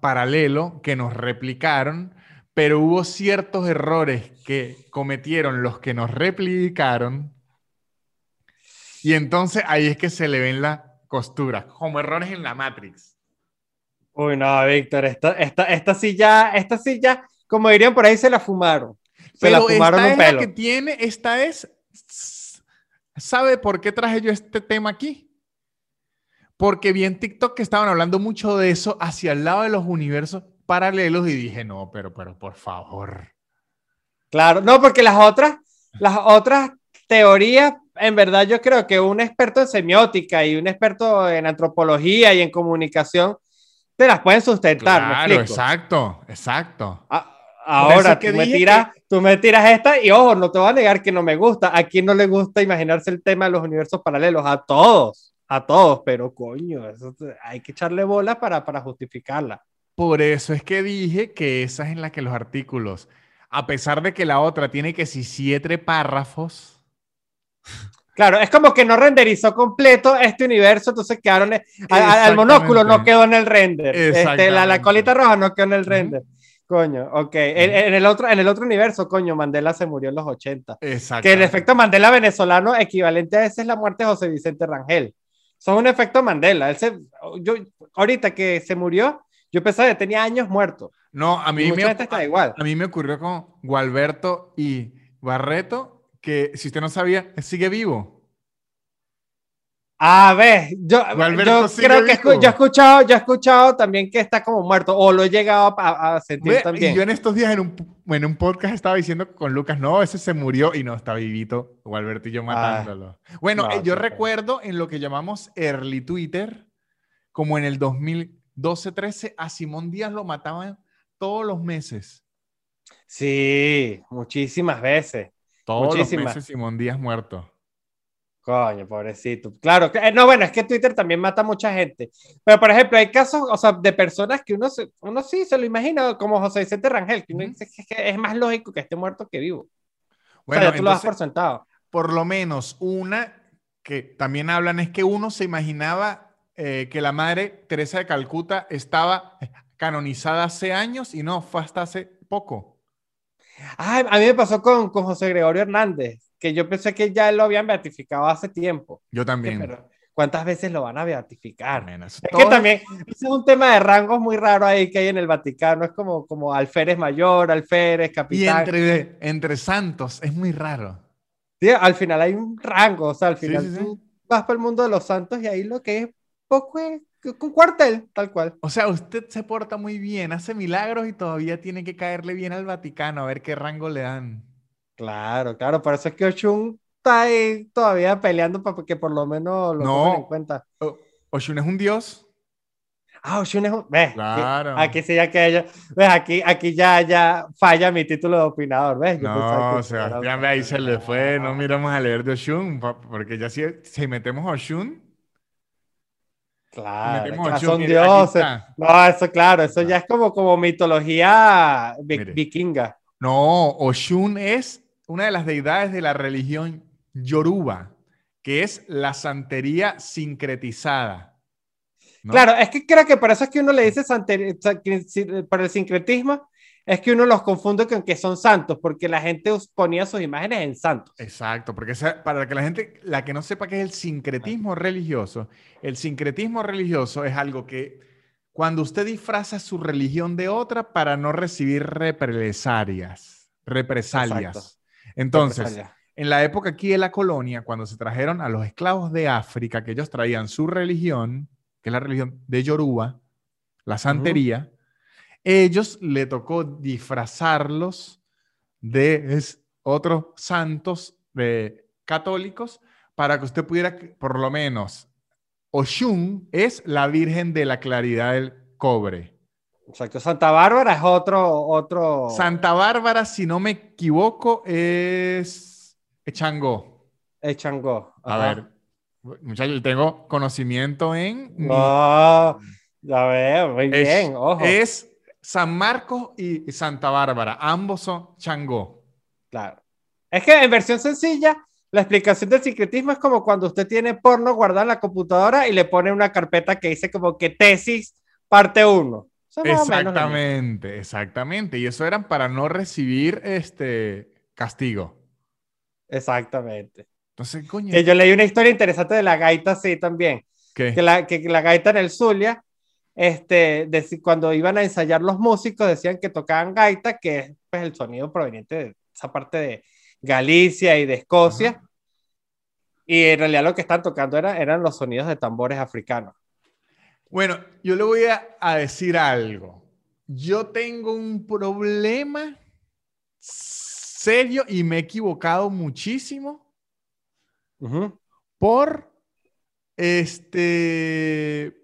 Speaker 1: paralelo que nos replicaron, pero hubo ciertos errores que cometieron los que nos replicaron. Y entonces ahí es que se le ven las costuras, como errores en la Matrix.
Speaker 2: Uy, no, Víctor, esta, esta, esta sí ya, esta sí ya, como dirían por ahí, se la fumaron. Se la
Speaker 1: Pero
Speaker 2: fumaron
Speaker 1: esta
Speaker 2: un
Speaker 1: es la
Speaker 2: pelo.
Speaker 1: que tiene, esta es, ¿sabe por qué traje yo este tema aquí? Porque vi en TikTok que estaban hablando mucho de eso hacia el lado de los universos paralelos y dije, no, pero, pero por favor.
Speaker 2: Claro, no, porque las otras, las otras teorías, en verdad yo creo que un experto en semiótica y un experto en antropología y en comunicación te las pueden sustentar. ¿me
Speaker 1: Claro, exacto, exacto.
Speaker 2: Ahora, tú me, tiras, tú me tiras esta y ojo, no te voy a negar que no me gusta. A quién no le gusta imaginarse el tema de los universos paralelos, a todos, a todos, pero coño, eso hay que echarle bola para, para justificarla.
Speaker 1: Por eso es que dije que esa es en la que los artículos, a pesar de que la otra tiene que si siete párrafos,
Speaker 2: Claro, es como que no renderizó completo este universo, entonces quedaron. Al, al monóculo no quedó en el render. Este, la, la colita roja no quedó en el render. Coño, ok. En, en el otro, en el otro universo, coño, Mandela se murió en los 80.
Speaker 1: exacto.
Speaker 2: Que el efecto Mandela venezolano equivalente a ese es la muerte de José Vicente Rangel. Son un efecto Mandela. Él se, yo, ahorita que se murió, yo pensaba que tenía años muerto.
Speaker 1: No, a mí, me,
Speaker 2: igual.
Speaker 1: a mí me ocurrió con Gualberto y Barreto, que si usted no sabía, sigue vivo.
Speaker 2: A ver, yo, yo creo que escu- yo he escuchado, yo he escuchado también que está como muerto, o lo he llegado a, a sentir también.
Speaker 1: Y yo en estos días en un, en un podcast estaba diciendo con Lucas, no, ese se murió y no, está vivito, Gualberto y yo matándolo. bueno,
Speaker 2: no,
Speaker 1: eh, yo
Speaker 2: qué feo.
Speaker 1: recuerdo en lo que llamamos early Twitter, como en el 2012-13, a Simón Díaz lo mataban todos los meses.
Speaker 2: Sí, muchísimas veces.
Speaker 1: Todos
Speaker 2: Muchísimas.
Speaker 1: los meses Simón Díaz muerto.
Speaker 2: Coño, pobrecito. Claro, que- eh, no, bueno, es que Twitter también mata a mucha gente. Pero, por ejemplo, hay casos, o sea, de personas que uno, se- uno sí se lo imagina, como José Vicente Rangel, que uno dice que- es más lógico que esté muerto que vivo.
Speaker 1: Bueno,
Speaker 2: o sea, tú lo das
Speaker 1: entonces,
Speaker 2: por sentado.
Speaker 1: por lo menos una que también hablan es que uno se imaginaba eh, que la madre Teresa de Calcuta estaba canonizada hace años y no, fue hasta hace poco.
Speaker 2: Ay, a mí me pasó con, con José Gregorio Hernández, que yo pensé que ya lo habían beatificado hace tiempo.
Speaker 1: Yo también.
Speaker 2: Pero, ¿cuántas veces lo van a beatificar?
Speaker 1: Eso
Speaker 2: Es que también es un tema de rangos muy raro ahí que hay en el Vaticano. Es como, como alférez mayor, alférez,
Speaker 1: Y
Speaker 2: capitán.
Speaker 1: entre, entre santos, es muy raro.
Speaker 2: Sí, al final hay un rango. O sea, al final
Speaker 1: sí, sí.
Speaker 2: tú vas para el mundo de los santos y ahí lo que es poco es un cuartel, tal cual.
Speaker 1: O sea, usted se porta muy bien, hace milagros y todavía tiene que caerle bien al Vaticano a ver qué rango le dan.
Speaker 2: Claro, claro. Por eso es que Oshun está ahí todavía peleando para que por lo menos lo
Speaker 1: No.
Speaker 2: tomen en cuenta.
Speaker 1: O- Oshun es un dios.
Speaker 2: Ah, Oshun es un... ¿Ves?
Speaker 1: Claro.
Speaker 2: Aquí sí ya que ella... ¿Ves? Aquí, aquí ya, ya falla mi título de opinador, ¿ves? Yo
Speaker 1: No,
Speaker 2: que-
Speaker 1: Sebastián, ve ahí se le fue. No miramos a leer de Oshun, porque ya si, si metemos a Oshun,
Speaker 2: Claro, son dioses. No, eso claro, eso ya es como, como mitología vi-
Speaker 1: Mire.
Speaker 2: vikinga.
Speaker 1: No, Oshun es una de las deidades de la religión yoruba, que es la santería sincretizada. ¿no?
Speaker 2: Claro, es que creo que por eso es que uno le dice sante- sa- que si- por el sincretismo, es que uno los confunde con que son santos, porque la gente ponía sus imágenes en santos.
Speaker 1: Exacto, porque esa- para que la gente, la que no sepa qué es el sincretismo religioso, el sincretismo religioso es algo que cuando usted disfraza su religión de otra para no recibir represalias, represalias.
Speaker 2: Exacto.
Speaker 1: Entonces,
Speaker 2: Represalia.
Speaker 1: en la época aquí de la colonia, cuando se trajeron a los esclavos de África, que ellos traían su religión, que es la religión de Yoruba, la santería, ellos le tocó disfrazarlos de es- otros santos de católicos para que usted pudiera, por lo menos, Oshun es la Virgen de la Claridad del Cobre.
Speaker 2: Exacto. Santa Bárbara es otro, otro.
Speaker 1: Santa Bárbara, si no me equivoco, es Changó.
Speaker 2: El Changó.
Speaker 1: A ver, Muchachos, tengo conocimiento en...
Speaker 2: No, ya veo, muy
Speaker 1: es,
Speaker 2: bien, ojo.
Speaker 1: es San Marcos y Santa Bárbara. Ambos son Changó.
Speaker 2: Claro. Es que en versión sencilla, la explicación del secretismo es como cuando usted tiene porno guardado en la computadora y le pone una carpeta que dice como que tesis parte 1.
Speaker 1: Exactamente, exactamente. Y eso eran para no recibir este castigo.
Speaker 2: Exactamente.
Speaker 1: Entonces, coño,
Speaker 2: Que yo leí una historia interesante de la gaita, sí, también.
Speaker 1: ¿qué?
Speaker 2: Que la, que la gaita en el Zulia, este, deci- cuando iban a ensayar los músicos, decían que tocaban gaita, que es pues, el sonido proveniente de esa parte de Galicia y de Escocia.
Speaker 1: Ajá.
Speaker 2: Y en realidad lo que están tocando era, eran los sonidos de tambores africanos.
Speaker 1: Bueno, yo le voy a, a decir algo. Yo tengo un problema serio y me he equivocado muchísimo por este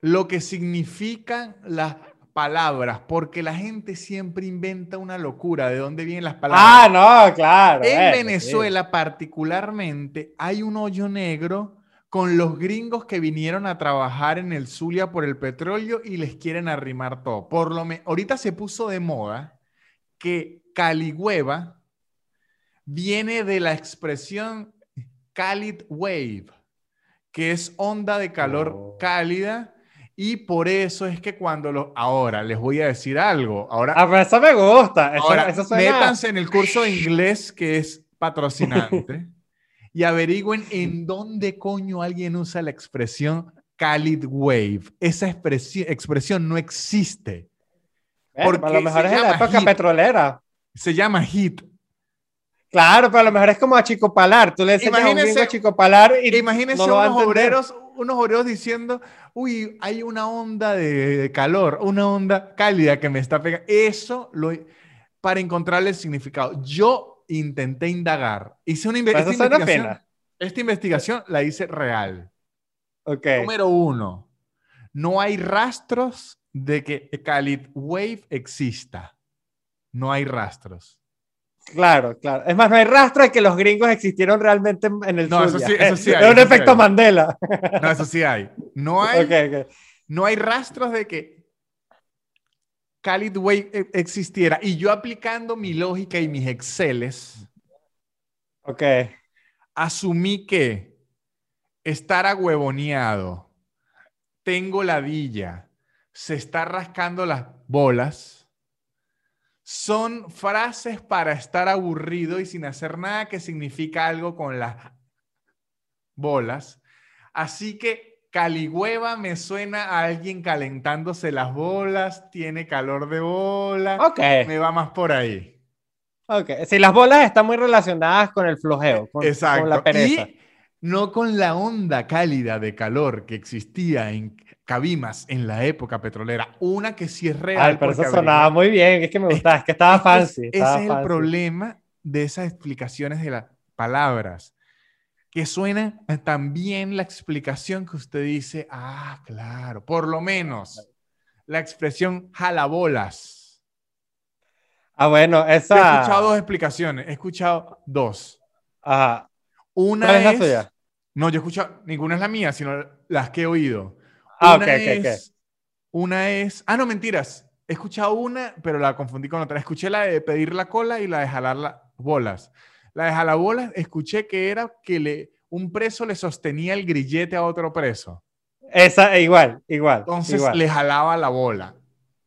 Speaker 1: lo que significan las palabras, porque la gente siempre inventa una locura de dónde vienen las palabras.
Speaker 2: Ah, no, claro.
Speaker 1: En Venezuela particularmente hay un hoyo negro con los gringos que vinieron a trabajar en el Zulia por el petróleo y les quieren arrimar todo. Por lo me- ahorita se puso de moda que caligüeva viene de la expresión Cálid Wave, que es onda de calor
Speaker 2: Oh.
Speaker 1: cálida y por eso es que cuando lo ahora les voy a decir algo, ahora
Speaker 2: Ah, pero eso me gusta. Eso,
Speaker 1: Ahora,
Speaker 2: eso suena-
Speaker 1: métanse en el curso de inglés que es patrocinante [LAUGHS] y averigüen en dónde coño alguien usa la expresión Khalid Wave. Esa expresión, expresión no existe. Porque
Speaker 2: a lo mejor es en la época
Speaker 1: hit.
Speaker 2: petrolera.
Speaker 1: Se llama hit.
Speaker 2: Claro, pero a lo mejor es como achicopalar. Tú le enseñas a un
Speaker 1: Imagínese-
Speaker 2: gringo a achicopalar y
Speaker 1: Imagínense
Speaker 2: no a
Speaker 1: unos obreros, unos obreros diciendo, uy, hay una onda de, de calor, una onda cálida que me está pegando. Eso lo, para encontrarle el significado. Yo intenté indagar. Hice una inve- esta investigación.
Speaker 2: pena.
Speaker 1: Esta investigación la hice real. Número uno, no hay rastros de que Khalid Wave exista. No hay rastros.
Speaker 2: Claro, claro. Es más, no hay rastro de que los gringos existieron realmente en- el
Speaker 1: No, eso sí- eso sí hay,
Speaker 2: Era un
Speaker 1: eso
Speaker 2: efecto. Mandela.
Speaker 1: No, eso sí hay. No [LAUGHS] hay,
Speaker 2: Ok, ok.
Speaker 1: no hay rastros de que Khalid Wave e- existiera. Y yo aplicando mi lógica y mis Exceles,
Speaker 2: Ok.
Speaker 1: asumí que estar ahuevoneado, tengo ladilla, se está rascando las bolas, son frases para estar aburrido y sin hacer nada que significa algo con las bolas. Así que Caligüeva me suena a alguien calentándose las bolas, tiene calor de bola,
Speaker 2: Ok.
Speaker 1: me va más por ahí.
Speaker 2: Ok. Si las bolas están muy relacionadas con el flojeo, con,
Speaker 1: Exacto.
Speaker 2: con la pereza.
Speaker 1: Y no con la onda cálida de calor que existía en Cabimas en la época petrolera. Una que sí es real.
Speaker 2: Ay, pero eso sonaba muy bien. Es que me gustaba. Es que estaba [LAUGHS] fancy. estaba
Speaker 1: ese es el problema de esas explicaciones de las palabras. Que suena también la explicación que usted dice, ah, claro, por lo menos la expresión jalabolas.
Speaker 2: Ah, bueno,
Speaker 1: Yo he
Speaker 2: esa.
Speaker 1: escuchado dos explicaciones, he escuchado dos.
Speaker 2: Ajá.
Speaker 1: Una
Speaker 2: ¿Cuál es la
Speaker 1: es-
Speaker 2: tuya?
Speaker 1: No, yo he escuchado, ninguna es la mía, sino las que he oído.
Speaker 2: Ah,
Speaker 1: una
Speaker 2: ok, ok, ok.
Speaker 1: es, Una es, ah, no, mentiras. He escuchado una, pero la confundí con otra. Escuché la de pedir la cola y la de jalar las bolas. La de jalar bolas, escuché que era que le, un preso le sostenía el grillete a otro preso.
Speaker 2: Esa, igual, igual.
Speaker 1: Entonces
Speaker 2: igual.
Speaker 1: le jalaba la bola.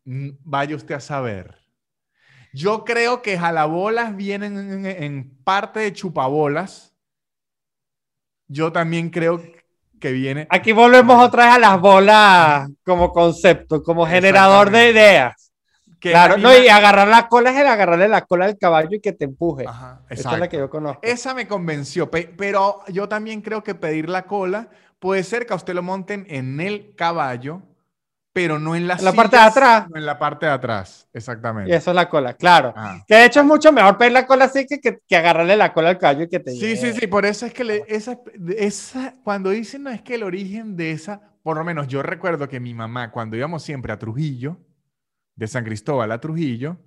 Speaker 1: Mm, Vaya usted a saber. Yo creo que jalabolas vienen en, en parte de chupabolas. Yo también creo que viene.
Speaker 2: Aquí volvemos otra vez a las bolas como concepto, como generador de ideas.
Speaker 1: que
Speaker 2: Claro,
Speaker 1: la
Speaker 2: no, y agarrar la cola es el agarrarle la cola al caballo y que te empuje.
Speaker 1: Ajá,
Speaker 2: Esa es la que yo conozco.
Speaker 1: Esa me convenció, pe- pero yo también creo que pedir la cola puede ser que a usted lo monten en el caballo, pero no en las
Speaker 2: En la parte de atrás.
Speaker 1: no en la parte de atrás,
Speaker 2: Y
Speaker 1: exactamente.
Speaker 2: eso es la cola, claro.
Speaker 1: Ajá.
Speaker 2: Que de hecho es mucho mejor pedir la cola así que, que, que agarrarle la cola al caballo y que te
Speaker 1: Sí, sí, sí, por eso es que le- esa, esa, cuando dicen no es que el origen de esa, por lo menos yo recuerdo que mi mamá, cuando íbamos siempre a Trujillo, de San Cristóbal a Trujillo,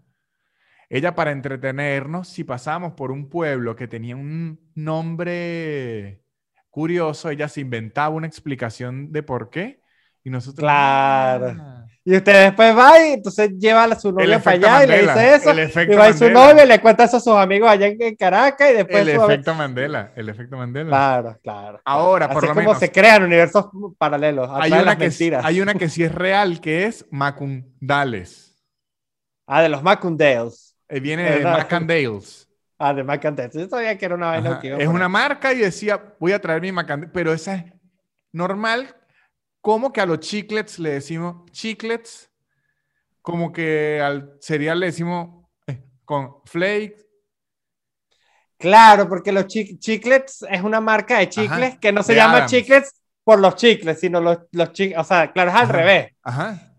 Speaker 1: ella para entretenernos, si pasábamos por un pueblo que tenía un nombre curioso, ella se inventaba una explicación de por qué y nosotros...
Speaker 2: Claro.
Speaker 1: "Ah".
Speaker 2: Y usted después va y entonces lleva a su novia para allá y le dice eso. Y va y su novia y le cuenta eso a sus amigos allá en, Caracas y después
Speaker 1: El efecto Mandela, el efecto Mandela.
Speaker 2: Claro, claro.
Speaker 1: Ahora, por
Speaker 2: Así
Speaker 1: lo
Speaker 2: es como
Speaker 1: menos,
Speaker 2: se crean universos paralelos.
Speaker 1: hay una,
Speaker 2: las
Speaker 1: que,
Speaker 2: mentiras.
Speaker 1: hay una que sí es real, que es Macundales.
Speaker 2: Ah, de los Macundales.
Speaker 1: Eh, viene de
Speaker 2: ¿Verdad?
Speaker 1: Macandales. [LAUGHS]
Speaker 2: Ah, de Macundales. Yo sabía que era una vaina que
Speaker 1: Es una marca y decía, voy a traer mi Macandales, pero esa es normal, como que a los chiclets le decimos chiclets, como que al cereal le decimos eh, con flakes.
Speaker 2: Claro, porque los chi- chiclets es una marca de chicles
Speaker 1: Ajá,
Speaker 2: que no se llama
Speaker 1: Adams.
Speaker 2: chiclets por los chicles, sino los, los chicles. O sea, claro, es al
Speaker 1: Ajá.
Speaker 2: revés.
Speaker 1: Ajá.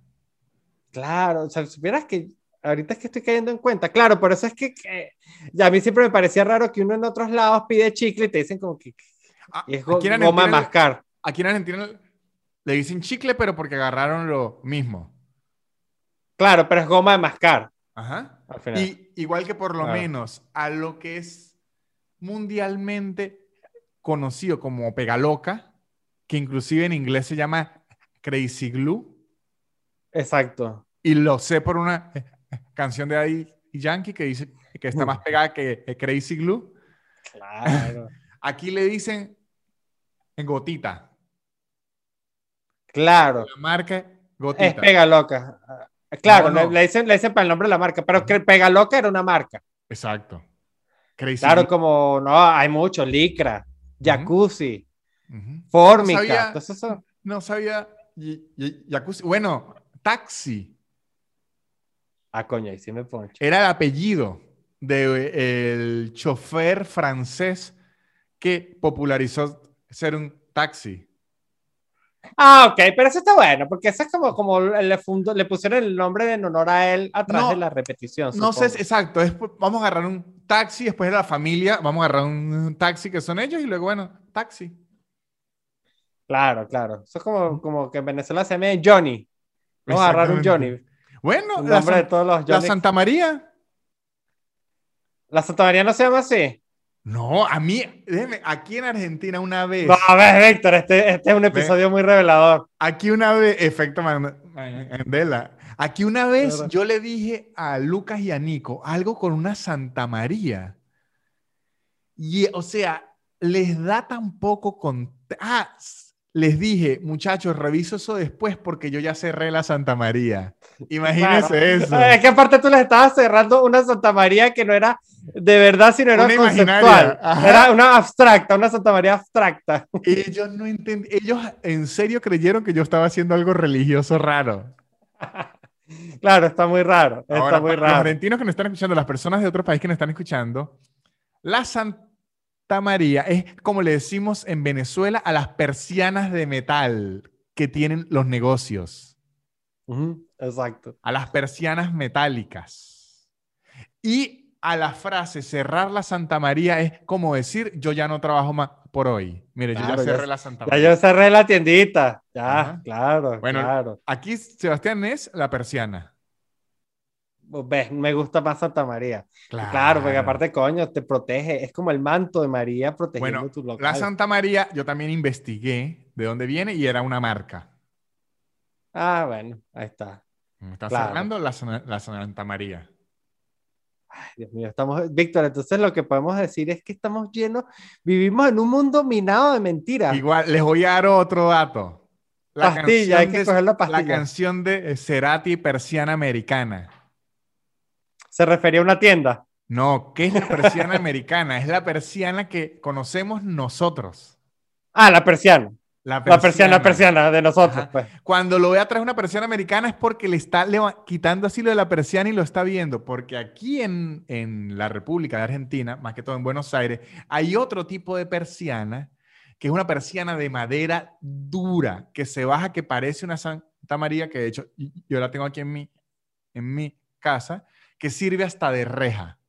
Speaker 2: Claro, o sea, supieras que ahorita es que estoy cayendo en cuenta. Claro, por eso es que, que- ya a mí siempre me parecía raro que uno en otros lados pide chicle y te dicen como que
Speaker 1: Ah,
Speaker 2: y es go- goma mascar.
Speaker 1: aquí en Argentina le dicen chicle, pero porque agarraron lo mismo.
Speaker 2: Claro, pero es goma de mascar
Speaker 1: Ajá.
Speaker 2: al final.
Speaker 1: Y igual que por lo
Speaker 2: Claro.
Speaker 1: menos a lo que es mundialmente conocido como pegaloca, que inclusive en inglés se llama crazy glue,
Speaker 2: Exacto.
Speaker 1: y lo sé por una canción de ahí Yankee que dice que está más pegada que crazy glue.
Speaker 2: Claro. [LAUGHS]
Speaker 1: Aquí le dicen gotita,
Speaker 2: claro.
Speaker 1: la marca
Speaker 2: Es
Speaker 1: gotita.
Speaker 2: pega loca. Claro,
Speaker 1: No, no.
Speaker 2: Le, dicen, le dicen para el nombre de la marca, pero que pega loca era una marca.
Speaker 1: Exacto. Crazy
Speaker 2: Claro, como no, hay mucho, licra, jacuzzi,
Speaker 1: sabía.
Speaker 2: Entonces, eso-
Speaker 1: No sabía. jacuzzi. Bueno, taxi.
Speaker 2: Ah, coño, ahí sí me poncho.
Speaker 1: era el apellido del chofer francés que popularizó ser un taxi.
Speaker 2: Ah, ok, pero eso está bueno, porque eso es como, como le, fundó- le pusieron el nombre en honor a él atrás
Speaker 1: No,
Speaker 2: de la repetición.
Speaker 1: No sé, exacto, es, vamos a agarrar un taxi, después de la familia, vamos a agarrar un taxi que son ellos y luego, bueno, taxi.
Speaker 2: Claro, claro. Eso es como, como que en Venezuela se llama Johnny. Vamos a agarrar un Johnny.
Speaker 1: Bueno,
Speaker 2: El
Speaker 1: la,
Speaker 2: nombre de todos los
Speaker 1: la
Speaker 2: Johnny.
Speaker 1: Santa María.
Speaker 2: ¿La Santa María no se llama así?
Speaker 1: No, a mí, déjeme, aquí en Argentina una vez,
Speaker 2: No, a ver, Víctor, este, este es un episodio muy revelador.
Speaker 1: aquí una vez, efecto Man- Mandela, aquí una vez yo le dije a Lucas y a Nico algo con una Santa María. Y, o sea, les da tan poco con... Ah, les dije, muchachos, reviso eso después porque yo ya cerré la Santa María. Imagínense
Speaker 2: Claro.
Speaker 1: eso.
Speaker 2: Es que aparte tú le estabas cerrando una Santa María que no era de verdad, sino era
Speaker 1: Una
Speaker 2: conceptual. Era una abstracta, una Santa María abstracta.
Speaker 1: Ellos no entendían, ellos en serio creyeron que yo estaba haciendo algo religioso raro. [LAUGHS]
Speaker 2: Claro, está muy raro. Está
Speaker 1: Ahora,
Speaker 2: muy
Speaker 1: para los
Speaker 2: raro.
Speaker 1: argentinos que nos están escuchando, las personas de otro país que nos están escuchando, la Santa María es como le decimos en Venezuela a las persianas de metal que tienen los negocios,
Speaker 2: Exacto.
Speaker 1: a las persianas metálicas. Y a la frase cerrar la Santa María es como decir yo ya no trabajo más por hoy. Mire, yo
Speaker 2: Claro,
Speaker 1: ya
Speaker 2: ya
Speaker 1: cerré la Santa
Speaker 2: Ya
Speaker 1: María.
Speaker 2: yo cerré la tiendita. Ya,
Speaker 1: Ajá.
Speaker 2: claro,
Speaker 1: Bueno,
Speaker 2: claro.
Speaker 1: Aquí Sebastián es la persiana.
Speaker 2: Ves, me gusta más Santa María. Claro, porque aparte, coño, te protege. Es como el manto de María protegiendo
Speaker 1: Bueno,
Speaker 2: tu local.
Speaker 1: la Santa María, yo también investigué de dónde viene y era una marca.
Speaker 2: Ah, bueno, ahí está.
Speaker 1: Me está
Speaker 2: Claro.
Speaker 1: cerrando la, la Santa María.
Speaker 2: Ay, Dios mío, estamos, Víctor, entonces lo que podemos decir es que estamos llenos, vivimos en un mundo minado de mentiras.
Speaker 1: Igual, les voy a dar otro dato.
Speaker 2: Pastilla, hay que
Speaker 1: de-
Speaker 2: coger la
Speaker 1: La
Speaker 2: pastilla.
Speaker 1: canción de Cerati, Persiana Americana.
Speaker 2: Se refería a una tienda.
Speaker 1: No, ¿qué es la persiana americana? Es la persiana que conocemos nosotros.
Speaker 2: Ah, la persiana.
Speaker 1: La
Speaker 2: La persiana, persiana de nosotros, pues.
Speaker 1: Cuando lo ve atrás una persiana americana es porque le está quitando así lo de la persiana y lo está viendo. Porque aquí en, en la República de Argentina, más que todo en Buenos Aires, hay otro tipo de persiana, que es una persiana de madera dura, que se baja, que parece una Santa María, que de hecho yo la tengo aquí en mi, en mi casa, que sirve hasta de reja.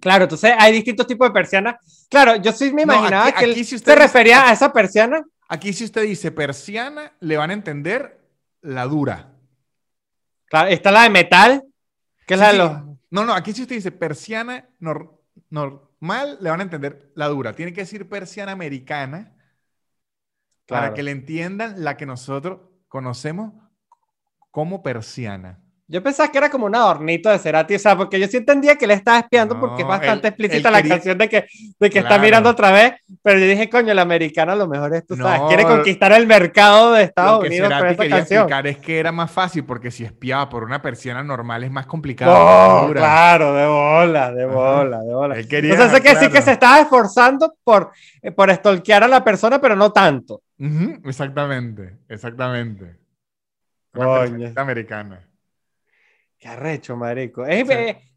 Speaker 2: Claro, entonces hay distintos tipos de persianas. Claro, yo sí me
Speaker 1: No,
Speaker 2: imaginaba
Speaker 1: aquí-
Speaker 2: que
Speaker 1: aquí si
Speaker 2: se
Speaker 1: dice-
Speaker 2: refería a esa persiana.
Speaker 1: Aquí si usted dice persiana, le van a entender la dura.
Speaker 2: Claro, está la de metal, que es
Speaker 1: Sí,
Speaker 2: la de los.
Speaker 1: No, no, aquí si usted dice persiana nor- nor- mal le van a entender la dura. Tiene que decir persiana americana para que le entiendan la que nosotros conocemos como persiana.
Speaker 2: Yo pensaba que era como un adornito de Cerati, o sea, porque yo sí entendía que le estaba espiando porque es bastante explícita la canción de que, de que está mirando otra vez, pero yo dije, coño, el americano a lo mejor es, tú sabes, quiere conquistar el mercado de Estados Unidos con esa quería canción. explicar
Speaker 1: es que era más fácil porque si espiaba por una persiana normal es más complicado.
Speaker 2: claro, de bola, de bola, de bola. Entonces sé que sí que se estaba esforzando por, eh, por estolquear a la persona, pero no tanto.
Speaker 1: exactamente, exactamente. Una americana.
Speaker 2: Qué arrecho, marico. Es,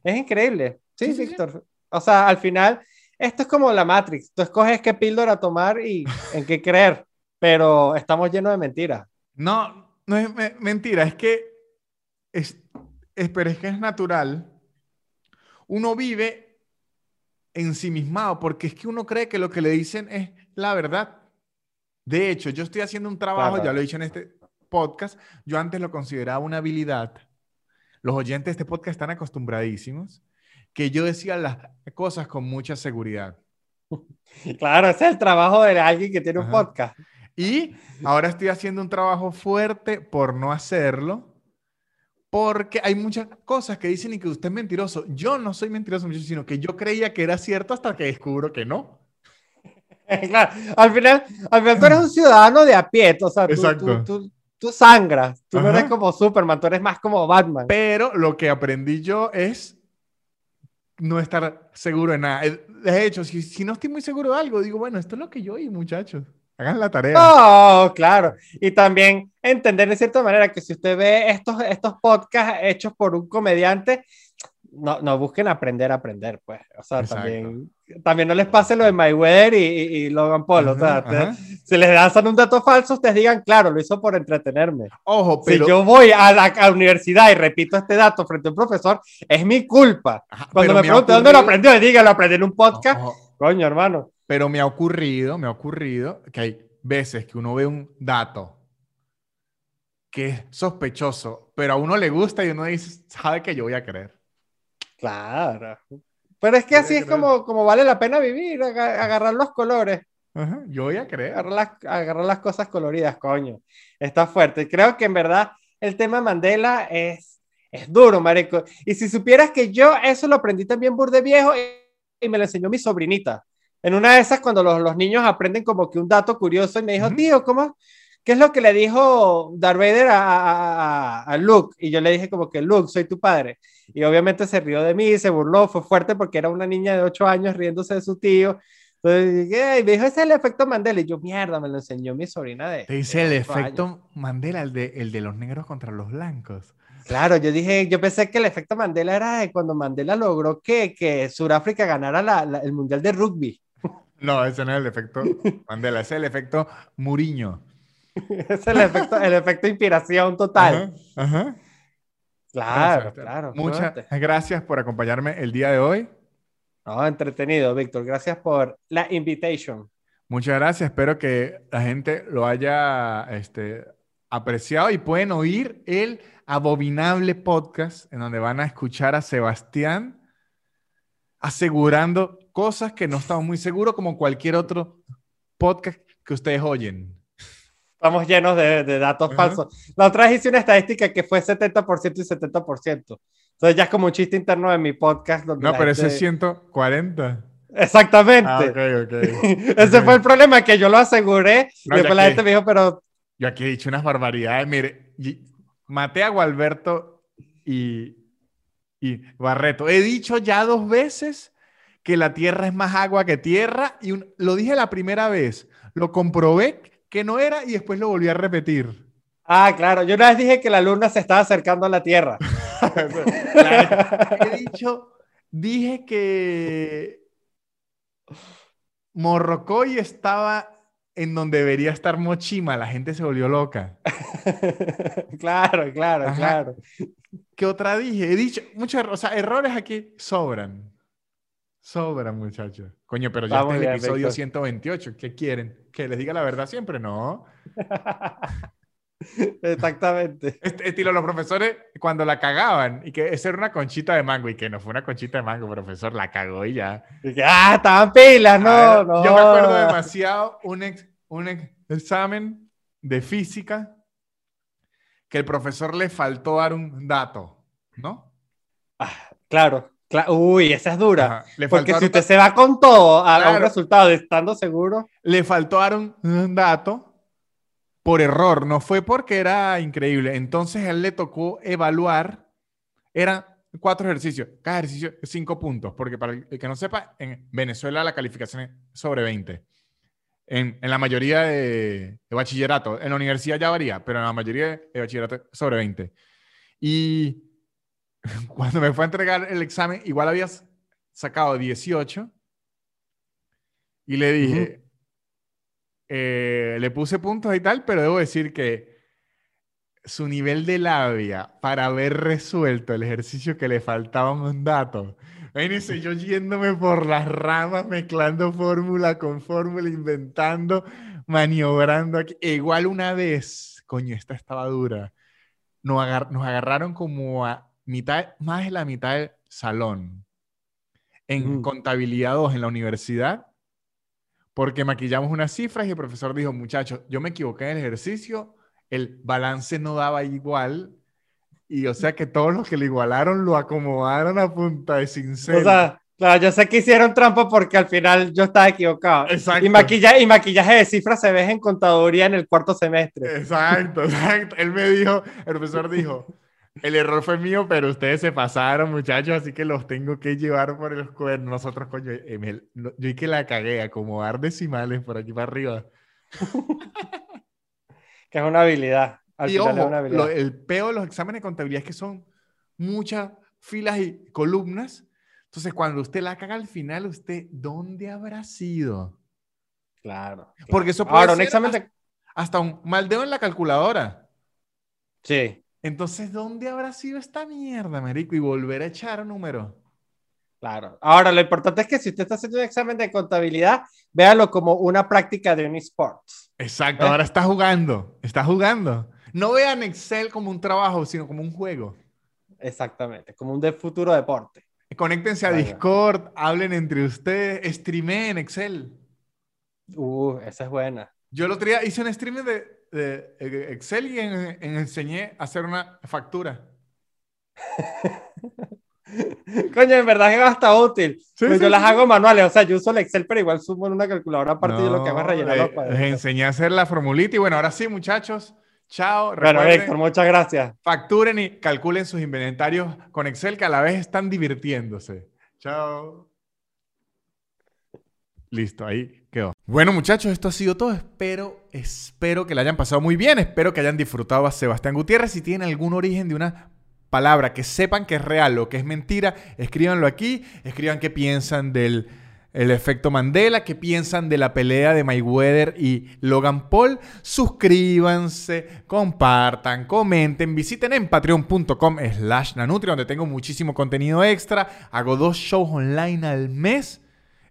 Speaker 2: es, increíble. Sí, Víctor. O sea, al final, esto es como la Matrix. Tú escoges qué píldora tomar y [LAUGHS] en qué creer, pero estamos llenos de mentiras.
Speaker 1: No, no es mentira, es que es, es, pero es que es natural. Uno vive ensimismado porque es que uno cree que lo que le dicen es la verdad. De hecho, yo estoy haciendo un trabajo, ya lo he dicho en este podcast, yo antes lo consideraba una habilidad los oyentes de este podcast están acostumbradísimos que yo decía las cosas con mucha seguridad. [LAUGHS]
Speaker 2: Claro, ese es el trabajo de alguien que tiene un podcast.
Speaker 1: Y ahora estoy haciendo un trabajo fuerte por no hacerlo, porque hay muchas cosas que dicen y que usted es mentiroso. Yo no soy mentiroso, sino que yo creía que era cierto hasta que descubro que no. [LAUGHS]
Speaker 2: claro, al final, al final tú eres un [LAUGHS] ciudadano de a pie, o sea, tú, tú sangras, tú no eres como Superman, tú eres más como Batman.
Speaker 1: Pero lo que aprendí yo es no estar seguro de nada. De hecho, si, si no estoy muy seguro de algo, digo, bueno, esto es lo que yo oí, muchachos. Hagan la tarea.
Speaker 2: Oh, claro. Y también entender de cierta manera que si usted ve estos, estos podcasts hechos por un comediante, no, no busquen aprender a aprender, pues. O sea, también, también no les pase lo de Mayweather y, y, Logan Paul. o sea, si les dan un dato falso, ustedes digan, claro, lo hizo por entretenerme.
Speaker 1: Ojo, pero...
Speaker 2: Si yo voy a la, universidad y repito este dato frente a un profesor, es mi culpa. Cuando me, pregunte dónde lo aprendió, diga, lo aprendí en un podcast. Coño, hermano.
Speaker 1: Pero me ha ocurrido, me ha ocurrido que hay veces que uno ve un dato que es sospechoso, pero a uno le gusta y uno dice, sabe que yo voy a creer.
Speaker 2: Claro. Pero es que así es como, como vale la pena vivir, agarrar los colores.
Speaker 1: yo voy a creer.
Speaker 2: Agarrar las, cosas coloridas, coño. Está fuerte. Creo que en verdad el tema Mandela es, es duro, marico. Y si supieras que yo eso lo aprendí también burde viejo y, me lo enseñó mi sobrinita. En una de esas, cuando los, los niños aprenden como que un dato curioso y me dijo, tío, ¿cómo, ¿qué es lo que le dijo Darth Vader a, a, Luke? Y yo le dije como que, Luke, soy tu padre. Y obviamente se rió de mí, se burló, fue fuerte porque era una niña de 8 años riéndose de su tío. Entonces, y me dijo, ese es el efecto Mandela. Y yo, mierda, me lo enseñó mi sobrina de...
Speaker 1: Te dice el efecto Mandela, el de, el de los negros contra los blancos.
Speaker 2: Claro, yo dije, yo pensé que el efecto Mandela era de cuando Mandela logró que, que Sudáfrica ganara la, el Mundial de Rugby.
Speaker 1: No, ese no es el efecto Mandela, ese es el efecto Muriño. [LAUGHS]
Speaker 2: es el efecto, el efecto inspiración total. Claro, claro.
Speaker 1: Muchas gracias por acompañarme el día de hoy.
Speaker 2: No, entretenido, Víctor. Gracias por la invitation.
Speaker 1: Muchas gracias. Espero que la gente lo haya este, apreciado y pueden oír el abominable podcast en donde van a escuchar a Sebastián asegurando cosas que no estamos muy seguros como cualquier otro podcast que ustedes oyen.
Speaker 2: Estamos llenos de, datos falsos. La otra vez hice una estadística que fue 70% y 70%. Entonces ya es como un chiste interno de mi podcast.
Speaker 1: no, pero ese es 140.
Speaker 2: Exactamente. Ah,
Speaker 1: okay, [LAUGHS]
Speaker 2: ese fue el problema, que yo lo aseguré y después la gente me dijo, pero...
Speaker 1: Yo aquí he dicho unas barbaridades. Mire, maté a Gualberto y, y Barreto. He dicho ya dos veces que la Tierra es más agua que tierra y lo dije la primera vez. Lo comprobé que no era y después lo volví a repetir.
Speaker 2: Ah, claro. Yo una vez dije que la luna se estaba acercando a la Tierra. [LAUGHS]
Speaker 1: He dicho, dije que Morrocoy estaba en donde debería estar Mochima. La gente se volvió loca. [LAUGHS]
Speaker 2: claro, claro, claro.
Speaker 1: ¿Qué otra dije? He dicho muchos o sea, errores aquí sobran. Sobra, muchachos. Coño, pero ya está el episodio 128. ¿Qué quieren? ¿Que les diga la verdad siempre? No. [LAUGHS]
Speaker 2: Exactamente.
Speaker 1: Este, estilo los profesores cuando la cagaban y que esa era una conchita de mango y que no fue una conchita de mango, profesor, la cagó y ya.
Speaker 2: Y que, ah, estaban pilas, no, no.
Speaker 1: Yo me acuerdo demasiado un, un examen de física que el profesor le faltó dar un dato, ¿no?
Speaker 2: Ah, claro. Uy, esa es dura. Porque si usted se va con todo a, un resultado estando seguro.
Speaker 1: Le faltó dar un, dato por error, no fue porque era increíble. Entonces él le tocó evaluar, eran cuatro ejercicios, cada ejercicio cinco puntos, porque para el que no sepa, en Venezuela la calificación es sobre 20. En, en la mayoría de, de, bachillerato, en la universidad ya varía, pero en la mayoría de bachillerato sobre 20. Y [LAUGHS] cuando me fue a entregar el examen, igual habías sacado 18 y le dije, eh, le puse puntos y tal, pero debo decir que su nivel de labia para haber resuelto el ejercicio que le faltaba un dato. Imagínense yo yéndome por las ramas, mezclando fórmula con fórmula, inventando, maniobrando aquí. E igual una vez, coño, esta estaba dura. Nos, nos agarraron como a mitad, más de la mitad del salón en contabilidad 2 en la universidad porque maquillamos unas cifras y el profesor dijo, muchachos, yo me equivoqué en el ejercicio, el balance no daba igual y o sea que todos los que le igualaron lo acomodaron a punta de sincero.
Speaker 2: O sea, claro, yo sé que hicieron trampa porque al final yo estaba equivocado. Exacto. Y, maquillaje, y maquillaje de cifras se ve en contaduría en el cuarto semestre.
Speaker 1: Exacto, [LAUGHS] exacto. Él me dijo, el profesor dijo, el error fue mío, pero ustedes se pasaron, muchachos, así que los tengo que llevar por los cuernos. Nosotros, coño, yo y que la cagué, acomodar decimales por aquí para arriba. [LAUGHS]
Speaker 2: que es una habilidad.
Speaker 1: y ojo, el peor de los exámenes de contabilidad es que son muchas filas y columnas. Entonces, cuando usted la caga al final, ¿usted dónde habrá sido?
Speaker 2: Claro.
Speaker 1: Porque eso puede ser un examen hasta un mal dedo en la calculadora.
Speaker 2: Sí.
Speaker 1: Entonces, ¿dónde habrá sido esta mierda, marico? Y volver a echar número.
Speaker 2: Claro. Ahora, lo importante es que si usted está haciendo un examen de contabilidad, véalo como una práctica de un esport.
Speaker 1: Exacto, ¿Eh? ahora está jugando, está jugando. No vean Excel como un trabajo, sino como un juego.
Speaker 2: Exactamente, como un de futuro deporte.
Speaker 1: Conéctense a Discord, hablen entre ustedes, streameen Excel.
Speaker 2: Uh, esa es buena.
Speaker 1: Yo el otro día hice un streaming de, de Excel y enseñé a hacer una factura. [LAUGHS]
Speaker 2: Coño, en verdad es hasta útil. Pues yo las hago manuales, o sea, yo uso el Excel, pero igual sumo en una calculadora aparte de lo que hago es rellenar
Speaker 1: los Les enseñé a hacer la formulita y bueno, ahora sí, muchachos. Chao.
Speaker 2: Bueno, Héctor, muchas gracias.
Speaker 1: Facturen y calculen sus inventarios con Excel que a la vez están divirtiéndose. Chao. Listo, ahí Bueno, muchachos, esto ha sido todo. Espero, espero que la hayan pasado muy bien. Espero que hayan disfrutado a Sebastián Gutiérrez. Si tienen algún origen de una palabra que sepan que es real o que es mentira, escríbanlo aquí. Escriban qué piensan del el efecto Mandela, qué piensan de la pelea de Mayweather y Logan Paul. Suscríbanse, compartan, comenten, visiten en patreon.com slash nanutria, donde tengo muchísimo contenido extra. Hago dos shows online al mes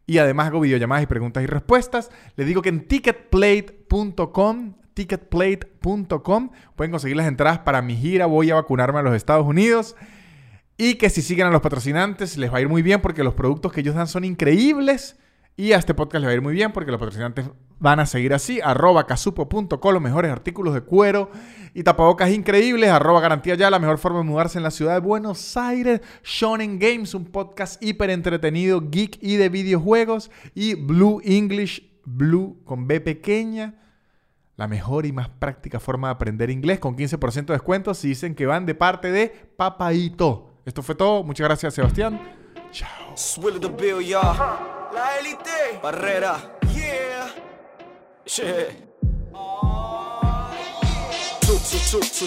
Speaker 1: y además hago videollamadas y preguntas y respuestas. Les digo que en ticketplate.com ticketplate.com pueden conseguir las entradas para mi gira Voy a vacunarme a los Estados Unidos. Y que si siguen a los patrocinantes les va a ir muy bien porque los productos que ellos dan son increíbles. Y a este podcast le va a ir muy bien porque los patrocinantes van a seguir así. Arroba casupo.com, los mejores artículos de cuero y tapabocas increíbles. Arroba garantía ya, la mejor forma de mudarse en la ciudad de Buenos Aires. Shonen Games, un podcast hiper entretenido, geek y de videojuegos. Y Blue English, Blue con B pequeña. La mejor y más práctica forma de aprender inglés con 15% de descuento si dicen que van de parte de Papaito. Esto fue todo. Muchas gracias, Sebastián. Chao. La élite. Barrera. Su,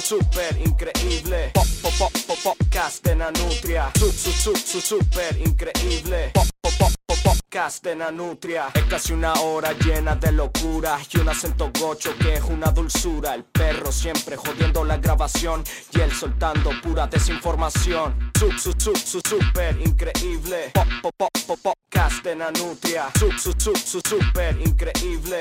Speaker 1: super increíble. Pop, pop, pop, pop, podcast de Nanutria. Su, su, su, su, super increíble. Pop, pop, pop podcast de Nanutria. Es casi una hora llena de locura Y un acento gocho que es una dulzura. El perro siempre jodiendo la grabación Y él soltando pura desinformación. Super increíble. Pop, pop, pop, pop, podcast de Nanutria. Super increíble